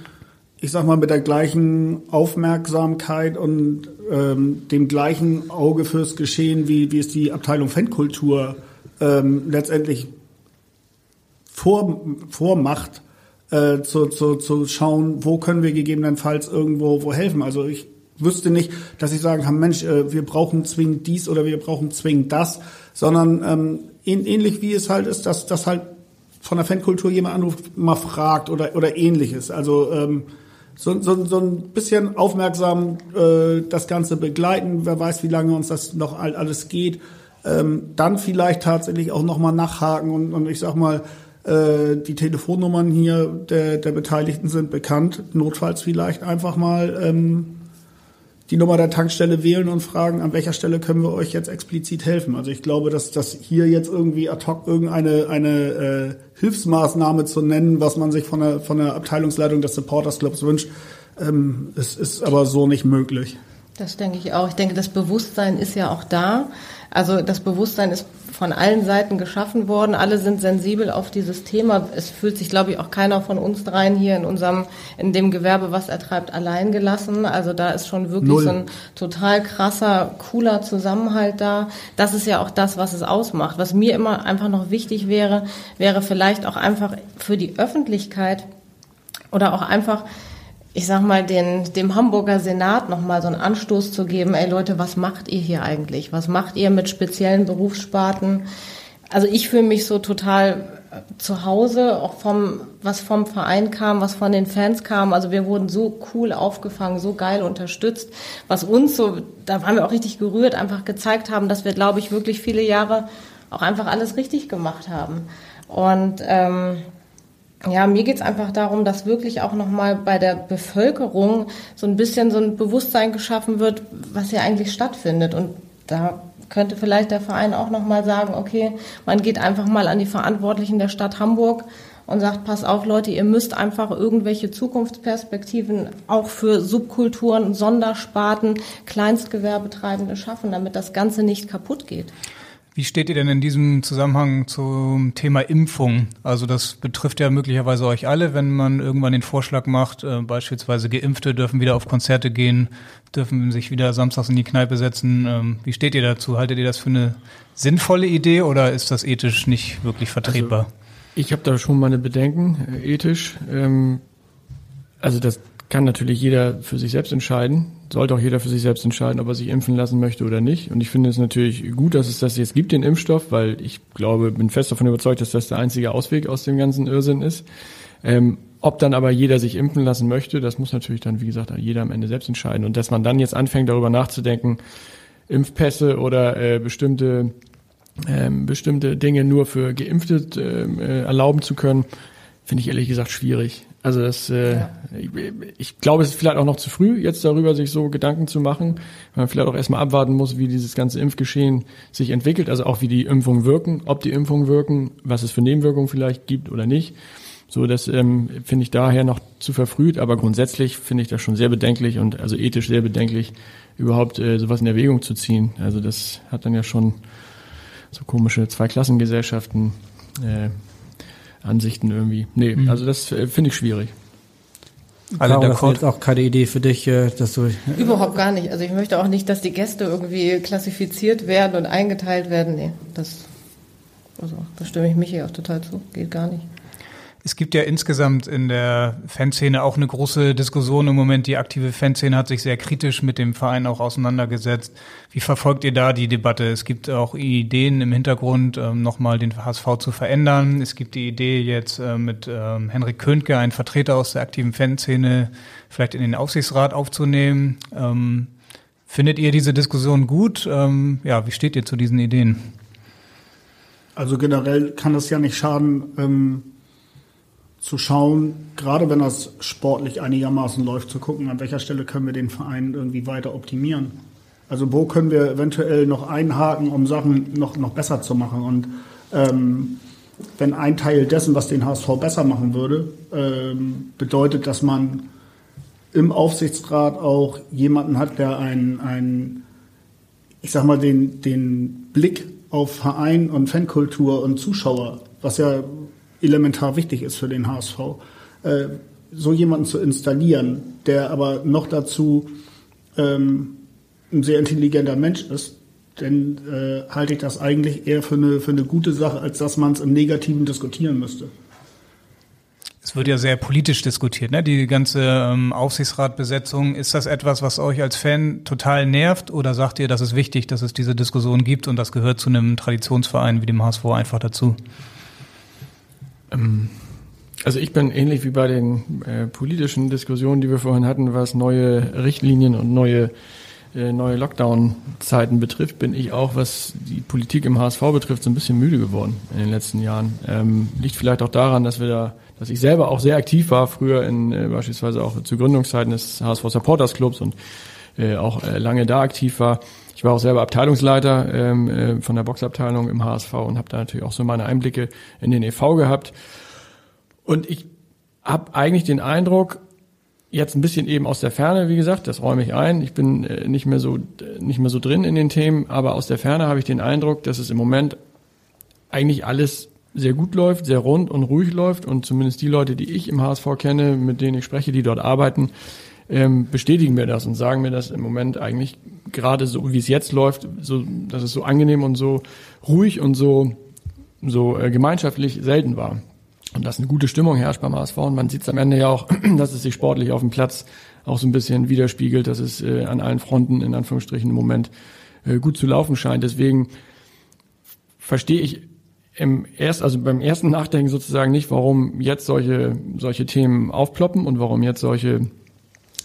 ich sag mal, mit der gleichen Aufmerksamkeit und ähm, dem gleichen Auge fürs Geschehen, wie, wie es die Abteilung Fankultur ähm, letztendlich vor, vormacht, äh, zu, zu, zu schauen, wo können wir gegebenenfalls irgendwo wo helfen. Also ich wüsste nicht, dass ich sagen kann, Mensch, äh, wir brauchen zwingend dies oder wir brauchen zwingend das, sondern ähm, ähnlich wie es halt ist, dass, dass halt von der Fankultur jemand anruft, mal fragt oder, oder ähnliches. Also ähm, so, so, so ein bisschen aufmerksam äh, das Ganze begleiten, wer weiß, wie lange uns das noch alles geht. Ähm, dann vielleicht tatsächlich auch nochmal nachhaken und, und ich sag mal, äh, die Telefonnummern hier der, der Beteiligten sind bekannt. Notfalls vielleicht einfach mal ähm, die Nummer der Tankstelle wählen und fragen, an welcher Stelle können wir euch jetzt explizit helfen. Also ich glaube, dass das hier jetzt irgendwie ad hoc irgendeine eine äh, Hilfsmaßnahme zu nennen, was man sich von der von der Abteilungsleitung des Supporters Clubs wünscht, ähm, es ist aber so nicht möglich. Das denke ich auch. Ich denke, das Bewusstsein ist ja auch da. Also das Bewusstsein ist von allen Seiten geschaffen worden. Alle sind sensibel auf dieses Thema. Es fühlt sich, glaube ich, auch keiner von uns dreien hier in unserem, in dem Gewerbe, was er treibt, allein gelassen. Also da ist schon wirklich Null. so ein total krasser, cooler Zusammenhalt da. Das ist ja auch das, was es ausmacht. Was mir immer einfach noch wichtig wäre, wäre vielleicht auch einfach für die Öffentlichkeit oder auch einfach ich sag mal, den, dem Hamburger Senat nochmal so einen Anstoß zu geben, ey Leute, was macht ihr hier eigentlich? Was macht ihr mit speziellen Berufssparten? Also ich fühle mich so total äh, zu Hause, auch vom, was vom Verein kam, was von den Fans kam. Also wir wurden so cool aufgefangen, so geil unterstützt, was uns so, da waren wir auch richtig gerührt, einfach gezeigt haben, dass wir, glaube ich, wirklich viele Jahre auch einfach alles richtig gemacht haben. Und ähm, ja, mir geht's einfach darum, dass wirklich auch nochmal bei der Bevölkerung so ein bisschen so ein Bewusstsein geschaffen wird, was hier eigentlich stattfindet. Und da könnte vielleicht der Verein auch nochmal sagen, okay, man geht einfach mal an die Verantwortlichen der Stadt Hamburg und sagt, pass auf Leute, ihr müsst einfach irgendwelche Zukunftsperspektiven auch für Subkulturen, Sondersparten, Kleinstgewerbetreibende schaffen, damit das Ganze nicht kaputt geht. Wie steht ihr denn in diesem Zusammenhang zum Thema Impfung? Also das betrifft ja möglicherweise euch alle, wenn man irgendwann den Vorschlag macht, äh, beispielsweise Geimpfte dürfen wieder auf Konzerte gehen, dürfen sich wieder samstags in die Kneipe setzen. Ähm, wie steht ihr dazu? Haltet ihr das für eine sinnvolle Idee oder ist das ethisch nicht wirklich vertretbar? Also, ich habe da schon meine Bedenken, äh, ethisch. Ähm, also das kann natürlich jeder für sich selbst entscheiden. Sollte auch jeder für sich selbst entscheiden, ob er sich impfen lassen möchte oder nicht. Und ich finde es natürlich gut, dass es das jetzt gibt, den Impfstoff, weil ich glaube, bin fest davon überzeugt, dass das der einzige Ausweg aus dem ganzen Irrsinn ist. Ähm, ob dann aber jeder sich impfen lassen möchte, das muss natürlich dann, wie gesagt, jeder am Ende selbst entscheiden. Und dass man dann jetzt anfängt, darüber nachzudenken, Impfpässe oder äh, bestimmte, ähm, bestimmte Dinge nur für Geimpfte ähm, äh, erlauben zu können, finde ich ehrlich gesagt schwierig. Also das, äh, ja. ich, ich glaube, es ist vielleicht auch noch zu früh, jetzt darüber sich so Gedanken zu machen, weil man vielleicht auch erstmal abwarten muss, wie dieses ganze Impfgeschehen sich entwickelt, also auch wie die Impfungen wirken, ob die Impfungen wirken, was es für Nebenwirkungen vielleicht gibt oder nicht. So, das ähm, finde ich daher noch zu verfrüht, aber grundsätzlich finde ich das schon sehr bedenklich und also ethisch sehr bedenklich, überhaupt äh, sowas in Erwägung zu ziehen. Also das hat dann ja schon so komische Zweiklassengesellschaften. Äh, Ansichten irgendwie. Nee, mhm. also das äh, finde ich schwierig. Das ist jetzt auch keine Idee für dich, äh, dass du... Überhaupt gar nicht. Also ich möchte auch nicht, dass die Gäste irgendwie klassifiziert werden und eingeteilt werden. Nee, das, also, da stimme ich Michi auch total zu. Geht gar nicht. Es gibt ja insgesamt in der Fanszene auch eine große Diskussion im Moment. Die aktive Fanszene hat sich sehr kritisch mit dem Verein auch auseinandergesetzt. Wie verfolgt ihr da die Debatte? Es gibt auch Ideen im Hintergrund, ähm, nochmal den HSV zu verändern. Es gibt die Idee jetzt äh, mit ähm, Henrik Köntke, einen Vertreter aus der aktiven Fanszene, vielleicht in den Aufsichtsrat aufzunehmen. Ähm, findet ihr diese Diskussion gut? Ja, wie steht ihr zu diesen Ideen? Also generell kann es ja nicht schaden, zu schauen, gerade wenn das sportlich einigermaßen läuft, zu gucken, an welcher Stelle können wir den Verein irgendwie weiter optimieren. Also wo können wir eventuell noch einhaken, um Sachen noch, noch besser zu machen? Und ähm, wenn ein Teil dessen, was den HSV besser machen würde, ähm, bedeutet, dass man im Aufsichtsrat auch jemanden hat, der einen, ich sag mal, den, den Blick auf Verein und Fankultur und Zuschauer, was ja elementar wichtig ist für den HSV, äh, so jemanden zu installieren, der aber noch dazu ähm, ein sehr intelligenter Mensch ist, dann äh, halte ich das eigentlich eher für eine, für eine gute Sache, als dass man es im Negativen diskutieren müsste. Es wird ja sehr politisch diskutiert, ne? Die ganze ähm, Aufsichtsratbesetzung. Ist das etwas, was euch als Fan total nervt oder sagt ihr, das ist wichtig, dass es diese Diskussion gibt und das gehört zu einem Traditionsverein wie dem HSV einfach dazu? Ähm, also ich bin ähnlich wie bei den äh, politischen Diskussionen, die wir vorhin hatten, was neue Richtlinien und neue äh, neue Lockdown-Zeiten betrifft, bin ich auch, was die Politik im HSV betrifft, so ein bisschen müde geworden in den letzten Jahren. Ähm, liegt vielleicht auch daran, dass wir da, dass ich selber auch sehr aktiv war, früher in äh, beispielsweise auch zu Gründungszeiten des HSV Supporters Clubs und äh, auch äh, lange da aktiv war. Ich war auch selber Abteilungsleiter ähm, äh, von der Boxabteilung im HSV und habe da natürlich auch so meine Einblicke in den EV gehabt. Und ich habe eigentlich den Eindruck, jetzt ein bisschen eben aus der Ferne, wie gesagt, das räume ich ein. Ich bin äh, nicht mehr so nicht mehr so drin in den Themen, aber aus der Ferne habe ich den Eindruck, dass es im Moment eigentlich alles sehr gut läuft, sehr rund und ruhig läuft und zumindest die Leute, die ich im HSV kenne, mit denen ich spreche, die dort arbeiten, ähm, bestätigen mir das und sagen mir das im Moment eigentlich gerade so, wie es jetzt läuft, so, dass es so angenehm und so ruhig und so so äh, gemeinschaftlich selten war und dass eine gute Stimmung herrscht beim HSV. Und man sieht es am Ende ja auch, dass es sich sportlich auf dem Platz auch so ein bisschen widerspiegelt, dass es äh, an allen Fronten in Anführungsstrichen im Moment äh, gut zu laufen scheint. Deswegen verstehe ich im erst, also beim ersten Nachdenken sozusagen nicht, warum jetzt solche, solche Themen aufploppen und warum jetzt solche,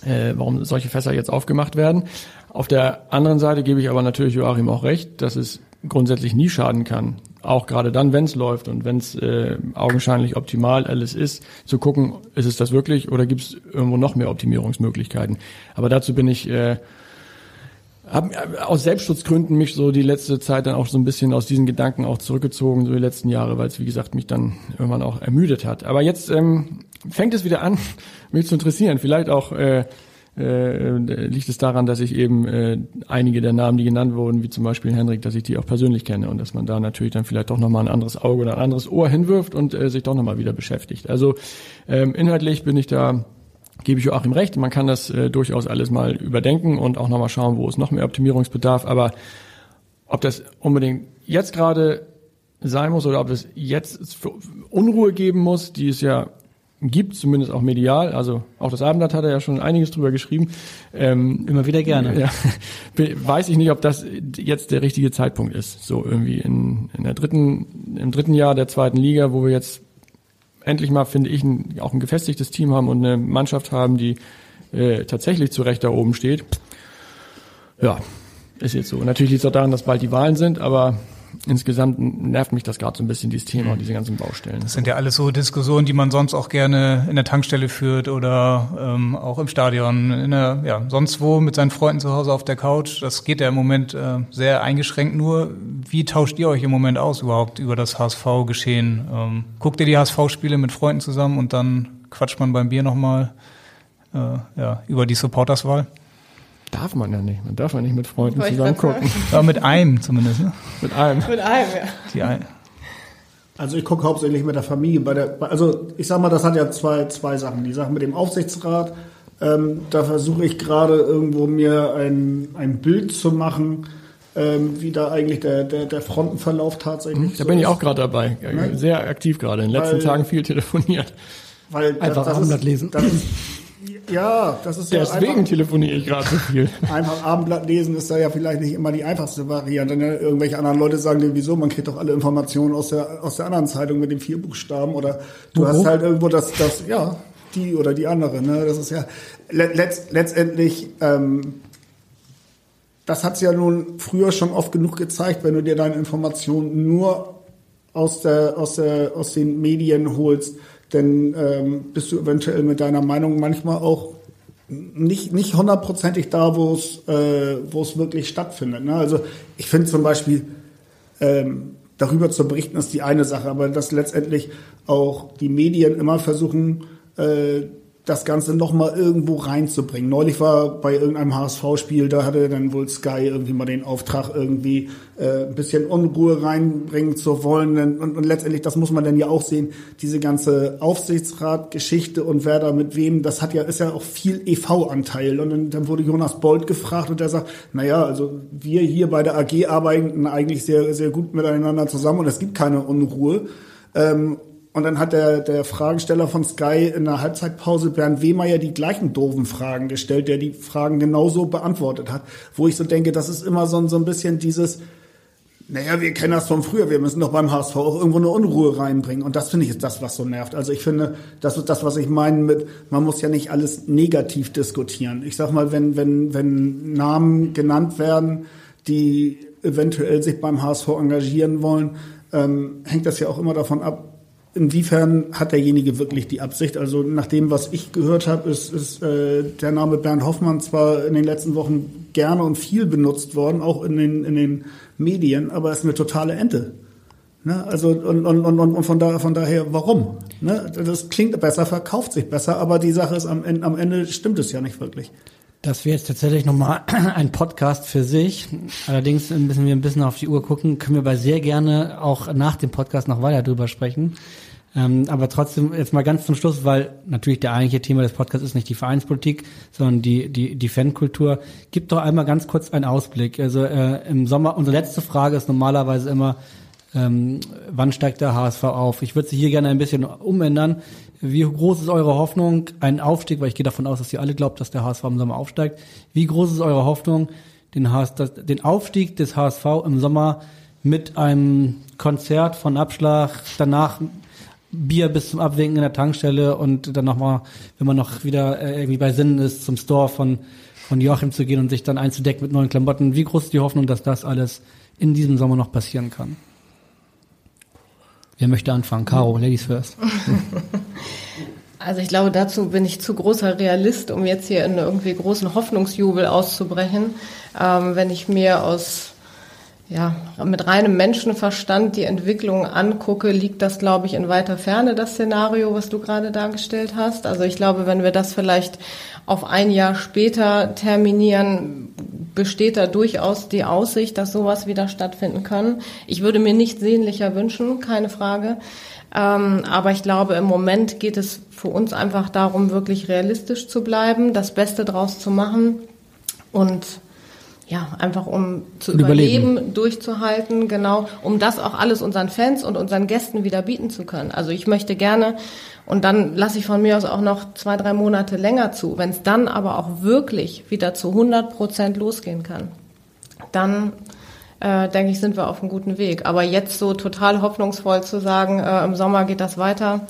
äh, warum solche Fässer jetzt aufgemacht werden. Auf der anderen Seite gebe ich aber natürlich Joachim auch recht, dass es grundsätzlich nie schaden kann, auch gerade dann, wenn es läuft und wenn es äh, augenscheinlich optimal alles ist, zu gucken, ist es das wirklich oder gibt es irgendwo noch mehr Optimierungsmöglichkeiten. Aber dazu bin ich äh, habe äh, aus Selbstschutzgründen mich so die letzte Zeit dann auch so ein bisschen aus diesen Gedanken auch zurückgezogen, so die letzten Jahre, weil es wie gesagt mich dann irgendwann auch ermüdet hat. Aber jetzt ähm, fängt es wieder an, mich zu interessieren. Vielleicht auch äh, äh, liegt es daran, dass ich eben äh, einige der Namen, die genannt wurden, wie zum Beispiel Henrik, dass ich die auch persönlich kenne und dass man da natürlich dann vielleicht doch nochmal ein anderes Auge oder ein anderes Ohr hinwirft und äh, sich doch nochmal wieder beschäftigt. Also ähm, inhaltlich bin ich da gebe ich Joachim recht, man kann das äh, durchaus alles mal überdenken und auch nochmal schauen, wo es noch mehr Optimierungsbedarf, aber ob das unbedingt jetzt gerade sein muss oder ob es jetzt Unruhe geben muss, die es ja gibt, zumindest auch medial. Also auch das Abendblatt hat er ja schon einiges drüber geschrieben. Ähm, Immer wieder gerne. Ja, weiß ich nicht, ob das jetzt der richtige Zeitpunkt ist. So irgendwie in, in der dritten, im dritten Jahr der zweiten Liga, wo wir jetzt endlich mal, finde ich, ein, auch ein gefestigtes Team haben und eine Mannschaft haben, die äh, tatsächlich zu Recht da oben steht. Ja, ist jetzt so. Natürlich liegt es auch daran, dass bald die Wahlen sind, aber insgesamt nervt mich das gerade so ein bisschen, dieses Thema und diese ganzen Baustellen. Das sind ja alles so Diskussionen, die man sonst auch gerne in der Tankstelle führt oder ähm, auch im Stadion, in der, ja, sonst wo mit seinen Freunden zu Hause auf der Couch. Das geht ja im Moment äh, sehr eingeschränkt nur. Wie tauscht ihr euch im Moment aus überhaupt über das HSV-Geschehen? Ähm, guckt ihr die HSV-Spiele mit Freunden zusammen und dann quatscht man beim Bier nochmal äh, ja, über die Supporterswahl? Darf man ja nicht. Man darf ja nicht mit Freunden zusammen gucken. Aber mit einem zumindest, ne? Mit einem. Mit einem, ja. Die ein also ich gucke hauptsächlich mit der Familie. Bei der, also ich sag mal, das hat ja zwei, zwei Sachen. Die Sache mit dem Aufsichtsrat, ähm, da versuche ich gerade irgendwo mir ein, ein Bild zu machen, ähm, wie da eigentlich der, der, der Frontenverlauf tatsächlich mhm, Da so bin ich auch gerade dabei. Ne? Sehr aktiv gerade. In den letzten weil, Tagen viel telefoniert. Weil Einfach das, das Abendblatt lesen. Das ist, ja, das ist Deswegen ja einfach, telefoniere ich gerade so viel. Einfach Abendblatt lesen ist da ja vielleicht nicht immer die einfachste Variante. Ne? Irgendwelche anderen Leute sagen dir, wieso, man kriegt doch alle Informationen aus der, aus der anderen Zeitung mit den vier Buchstaben oder du Wo? hast halt irgendwo das, das, ja, die oder die andere. Ne? Das ist ja letzt, letztendlich, ähm, das hat's ja nun früher schon oft genug gezeigt, wenn du dir deine Informationen nur aus der, aus der, aus den Medien holst, dann ähm, bist du eventuell mit deiner Meinung manchmal auch nicht nicht hundertprozentig da, wo es äh, wo wirklich stattfindet. Ne? Also ich finde zum Beispiel ähm, darüber zu berichten ist die eine Sache, aber dass letztendlich auch die Medien immer versuchen äh, das Ganze nochmal irgendwo reinzubringen. Neulich war bei irgendeinem HSV-Spiel, da hatte dann wohl Sky irgendwie mal den Auftrag, irgendwie äh, ein bisschen Unruhe reinbringen zu wollen. Und, und letztendlich, das muss man dann ja auch sehen, diese ganze Aufsichtsrat-Geschichte und wer da mit wem, das hat ja, ist ja auch viel EV-Anteil. Und dann, dann wurde Jonas Bold gefragt und der sagt, naja, also wir hier bei der AG arbeiten eigentlich sehr, sehr gut miteinander zusammen und es gibt keine Unruhe. Ähm, und dann hat der, der Fragensteller von Sky in der Halbzeitpause Bernd Wehmeier die gleichen doofen Fragen gestellt, der die Fragen genauso beantwortet hat. Wo ich so denke, das ist immer so, so ein bisschen dieses, naja, wir kennen das von früher, wir müssen doch beim HSV auch irgendwo eine Unruhe reinbringen. Und das finde ich ist das, was so nervt. Also ich finde, das ist das, was ich meine mit, man muss ja nicht alles negativ diskutieren. Ich sag mal, wenn, wenn, wenn Namen genannt werden, die eventuell sich beim HSV engagieren wollen, ähm, hängt das ja auch immer davon ab, Inwiefern hat derjenige wirklich die Absicht? Also nach dem, was ich gehört habe, ist, ist äh, der Name Bernd Hoffmann zwar in den letzten Wochen gerne und viel benutzt worden, auch in den, in den Medien, aber es ist eine totale Ente. Ne? Also und, und, und, und von, da, von daher, warum? Ne? Das klingt besser, verkauft sich besser, aber die Sache ist, am Ende, am Ende stimmt es ja nicht wirklich. Das wäre jetzt tatsächlich nochmal ein Podcast für sich. Allerdings müssen wir ein bisschen auf die Uhr gucken. Können wir aber sehr gerne auch nach dem Podcast noch weiter drüber sprechen. Ähm, aber trotzdem jetzt mal ganz zum Schluss, weil natürlich der eigentliche Thema des Podcasts ist nicht die Vereinspolitik, sondern die die die Fankultur. Gib doch einmal ganz kurz einen Ausblick. Also äh, im Sommer unsere letzte Frage ist normalerweise immer ähm, wann steigt der HSV auf? Ich würde sie hier gerne ein bisschen umändern. Wie groß ist eure Hoffnung? Ein Aufstieg, weil ich gehe davon aus, dass ihr alle glaubt, dass der HSV im Sommer aufsteigt. Wie groß ist eure Hoffnung, den, HS, das, den Aufstieg des HSV im Sommer mit einem Konzert von Abschlag, danach Bier bis zum Abwinken in der Tankstelle und dann nochmal, wenn man noch wieder äh, irgendwie bei Sinnen ist, zum Store von, von Joachim zu gehen und sich dann einzudecken mit neuen Klamotten. Wie groß ist die Hoffnung, dass das alles in diesem Sommer noch passieren kann? Wer möchte anfangen? Caro, Ladies first. Also ich glaube, dazu bin ich zu großer Realist, um jetzt hier in irgendwie großen Hoffnungsjubel auszubrechen. Ähm, wenn ich mir aus ja, mit reinem Menschenverstand die Entwicklung angucke, liegt das, glaube ich, in weiter Ferne, das Szenario, was du gerade dargestellt hast. Also ich glaube, wenn wir das vielleicht auf ein Jahr später terminieren, besteht da durchaus die Aussicht, dass sowas wieder stattfinden kann. Ich würde mir nicht sehnlicher wünschen, keine Frage. Ähm, aber ich glaube, im Moment geht es für uns einfach darum, wirklich realistisch zu bleiben, das Beste draus zu machen und ja, einfach um zu überleben. überleben, durchzuhalten, genau, um das auch alles unseren Fans und unseren Gästen wieder bieten zu können. Also ich möchte gerne und dann lasse ich von mir aus auch noch zwei, drei Monate länger zu. Wenn es dann aber auch wirklich wieder zu 100 Prozent losgehen kann, dann äh, denke ich, sind wir auf einem guten Weg. Aber jetzt so total hoffnungsvoll zu sagen, äh, im Sommer geht das weiter,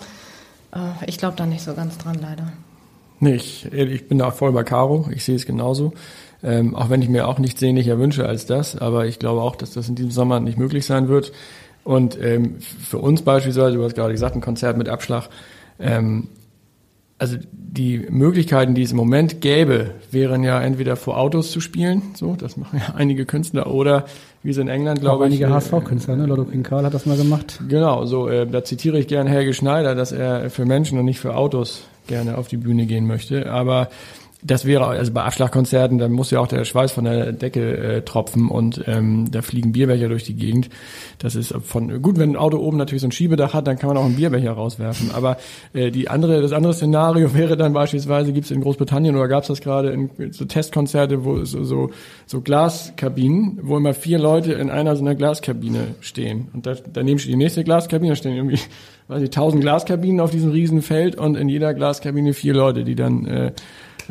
äh, ich glaube da nicht so ganz dran, leider. Nee, ich, ich bin da voll bei Caro. Ich sehe es genauso. Ähm, auch wenn ich mir auch nichts sehnlicher wünsche als das. Aber ich glaube auch, dass das in diesem Sommer nicht möglich sein wird. Und ähm, für uns beispielsweise, du hast gerade gesagt, ein Konzert mit Abschlag, ähm, also die Möglichkeiten, die es im Moment gäbe, wären ja entweder vor Autos zu spielen, so, das machen ja einige Künstler, oder wie es in England, glaube ich. Einige HSV-Künstler, ne? Lotto King Karl hat das mal gemacht. Genau, so, äh, da zitiere ich gern Helge Schneider, dass er für Menschen und nicht für Autos gerne auf die Bühne gehen möchte. Aber das wäre, also bei Abschlagkonzerten, da muss ja auch der Schweiß von der Decke äh, tropfen und ähm, da fliegen Bierbecher durch die Gegend. Das ist von gut, wenn ein Auto oben natürlich so ein Schiebedach hat, dann kann man auch einen Bierbecher rauswerfen. Aber äh, die andere, das andere Szenario wäre dann beispielsweise, gibt es in Großbritannien oder gab es das gerade in so Testkonzerte, wo so, so, so Glaskabinen, wo immer vier Leute in einer so einer Glaskabine stehen. Und da, daneben steht die nächste Glaskabine, da stehen irgendwie, weiß ich, tausend Glaskabinen auf diesem Riesenfeld und in jeder Glaskabine vier Leute, die dann äh,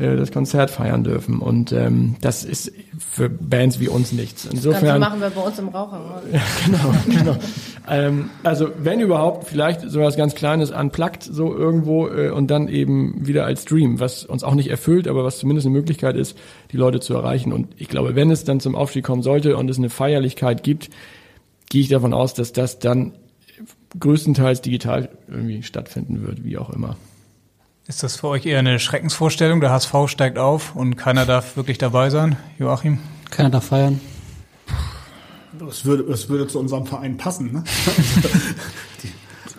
äh, das Konzert feiern dürfen. Und ähm, das ist für Bands wie uns nichts. Insofern das machen wir bei uns im Raucherhaus. Ja, genau, genau. ähm, also wenn überhaupt, vielleicht so was ganz Kleines unplugged so irgendwo äh, und dann eben wieder als Stream, was uns auch nicht erfüllt, aber was zumindest eine Möglichkeit ist, die Leute zu erreichen. Und ich glaube, wenn es dann zum Aufstieg kommen sollte und es eine Feierlichkeit gibt, gehe ich davon aus, dass das dann größtenteils digital irgendwie stattfinden wird, wie auch immer. Ist das für euch eher eine Schreckensvorstellung? Der HSV steigt auf und keiner darf wirklich dabei sein, Joachim? Keiner darf feiern. Das würde, das würde zu unserem Verein passen. Ne?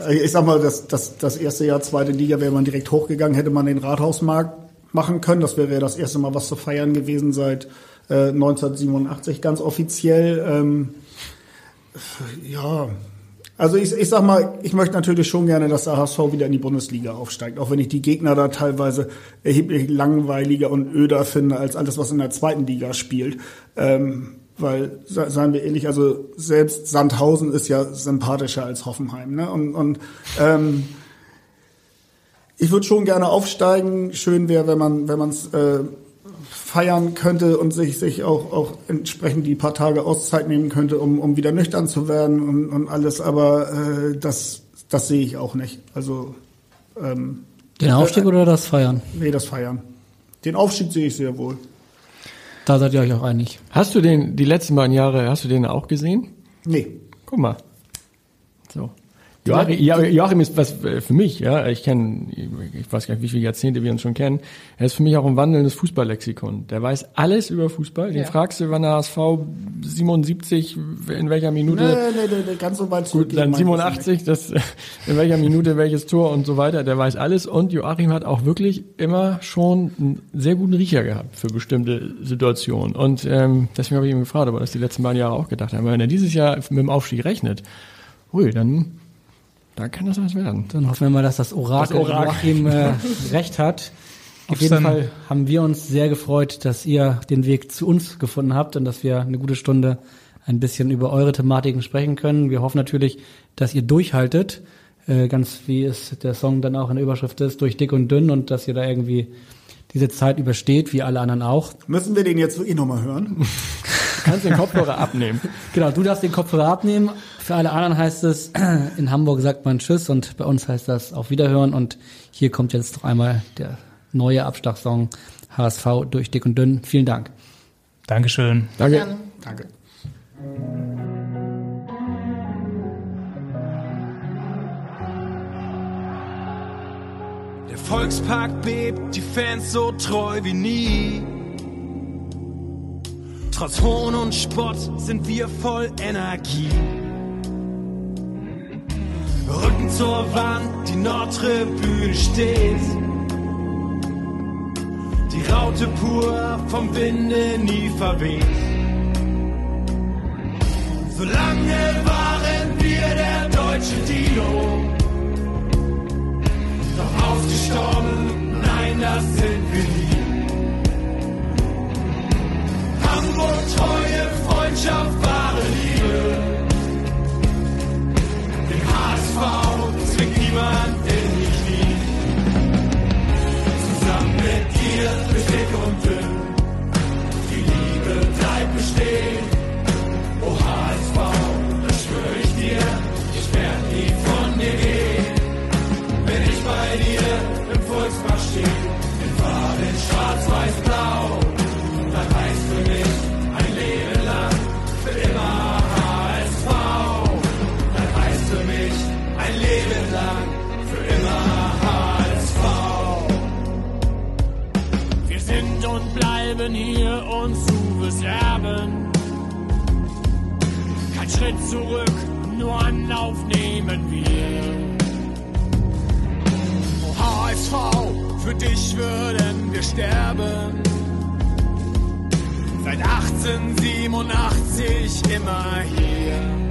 ich sag mal, das, das, das erste Jahr zweite Liga wäre man direkt hochgegangen, hätte man den Rathausmarkt machen können. Das wäre ja das erste Mal was zu feiern gewesen seit äh, 1987 ganz offiziell. Ähm, ja, also ich, ich sag mal, ich möchte natürlich schon gerne, dass der HSV wieder in die Bundesliga aufsteigt, auch wenn ich die Gegner da teilweise erheblich langweiliger und öder finde als alles, was in der zweiten Liga spielt. Ähm, weil, seien wir ehrlich, also selbst Sandhausen ist ja sympathischer als Hoffenheim. Ne? Und, und ähm, ich würde schon gerne aufsteigen. Schön wäre, wenn man wenn man es äh, feiern könnte und sich sich auch auch entsprechend die paar Tage Auszeit nehmen könnte, um um wieder nüchtern zu werden und, und alles. Aber äh, das das sehe ich auch nicht. Also ähm, den Aufstieg äh, oder das Feiern? Nee, das Feiern. Den Aufstieg sehe ich sehr wohl. Da seid ihr euch auch einig. Hast du den die letzten beiden Jahre, hast du den auch gesehen? Nee. Guck mal. So. Joachim, Joachim ist was äh, für mich, ja, ich kenne, ich weiß gar nicht, wie viele Jahrzehnte wir uns schon kennen. Er ist für mich auch ein wandelndes Fußballlexikon. Der weiß alles über Fußball. Den ja. fragst du, wann der HSV 77, in welcher Minute. Nee, nee, nee, ganz so weit Gut, dann 87, das, in welcher Minute welches Tor und so weiter. Der weiß alles. Und Joachim hat auch wirklich immer schon einen sehr guten Riecher gehabt für bestimmte Situationen. Und ähm, deswegen habe ich ihn gefragt, aber das die letzten beiden Jahre auch gedacht haben. Wenn er dieses Jahr mit dem Aufstieg rechnet, ui, dann da kann das was werden. Dann hoffen wir mal, dass das Orakel, das Orakel. Joachim äh, recht hat. Auf jeden Fall haben wir uns sehr gefreut, dass ihr den Weg zu uns gefunden habt und dass wir eine gute Stunde ein bisschen über eure Thematiken sprechen können. Wir hoffen natürlich, dass ihr durchhaltet, äh, ganz wie es der Song dann auch in der Überschrift ist, durch dick und dünn und dass ihr da irgendwie diese Zeit übersteht, wie alle anderen auch. Müssen wir den jetzt wirklich nochmal hören? Du kannst den Kopfhörer abnehmen. Genau, du darfst den Kopfhörer abnehmen. Für alle anderen heißt es, in Hamburg sagt man Tschüss und bei uns heißt das auf Wiederhören. Und hier kommt jetzt noch einmal der neue Abschlagssong HSV durch dick und dünn. Vielen Dank. Dankeschön. Danke. Gerne. Danke. Der Volkspark bebt, die Fans so treu wie nie. Trotz Hohn und Spott sind wir voll Energie. Rücken zur Wand, die Nordtribüne steht. Die Raute pur vom Winde nie verweht. Solange waren wir der deutsche Dino. Doch ausgestorben, nein, das sind wir nie. Hamburg, treue Freundschaft, wahre Liebe. HSV zwingt niemand in die Knie. Zusammen mit dir durch dick und dünn, die Liebe bleibt bestehen. Oh HSV, das schwöre ich dir, ich werde nie von dir gehen. Wenn ich bei dir im Volkspark stehe, bleiben hier und zu beserben. Kein Schritt zurück, nur Anlauf nehmen wir. Oh, HSV, für dich würden wir sterben. Seit 1887 immer hier.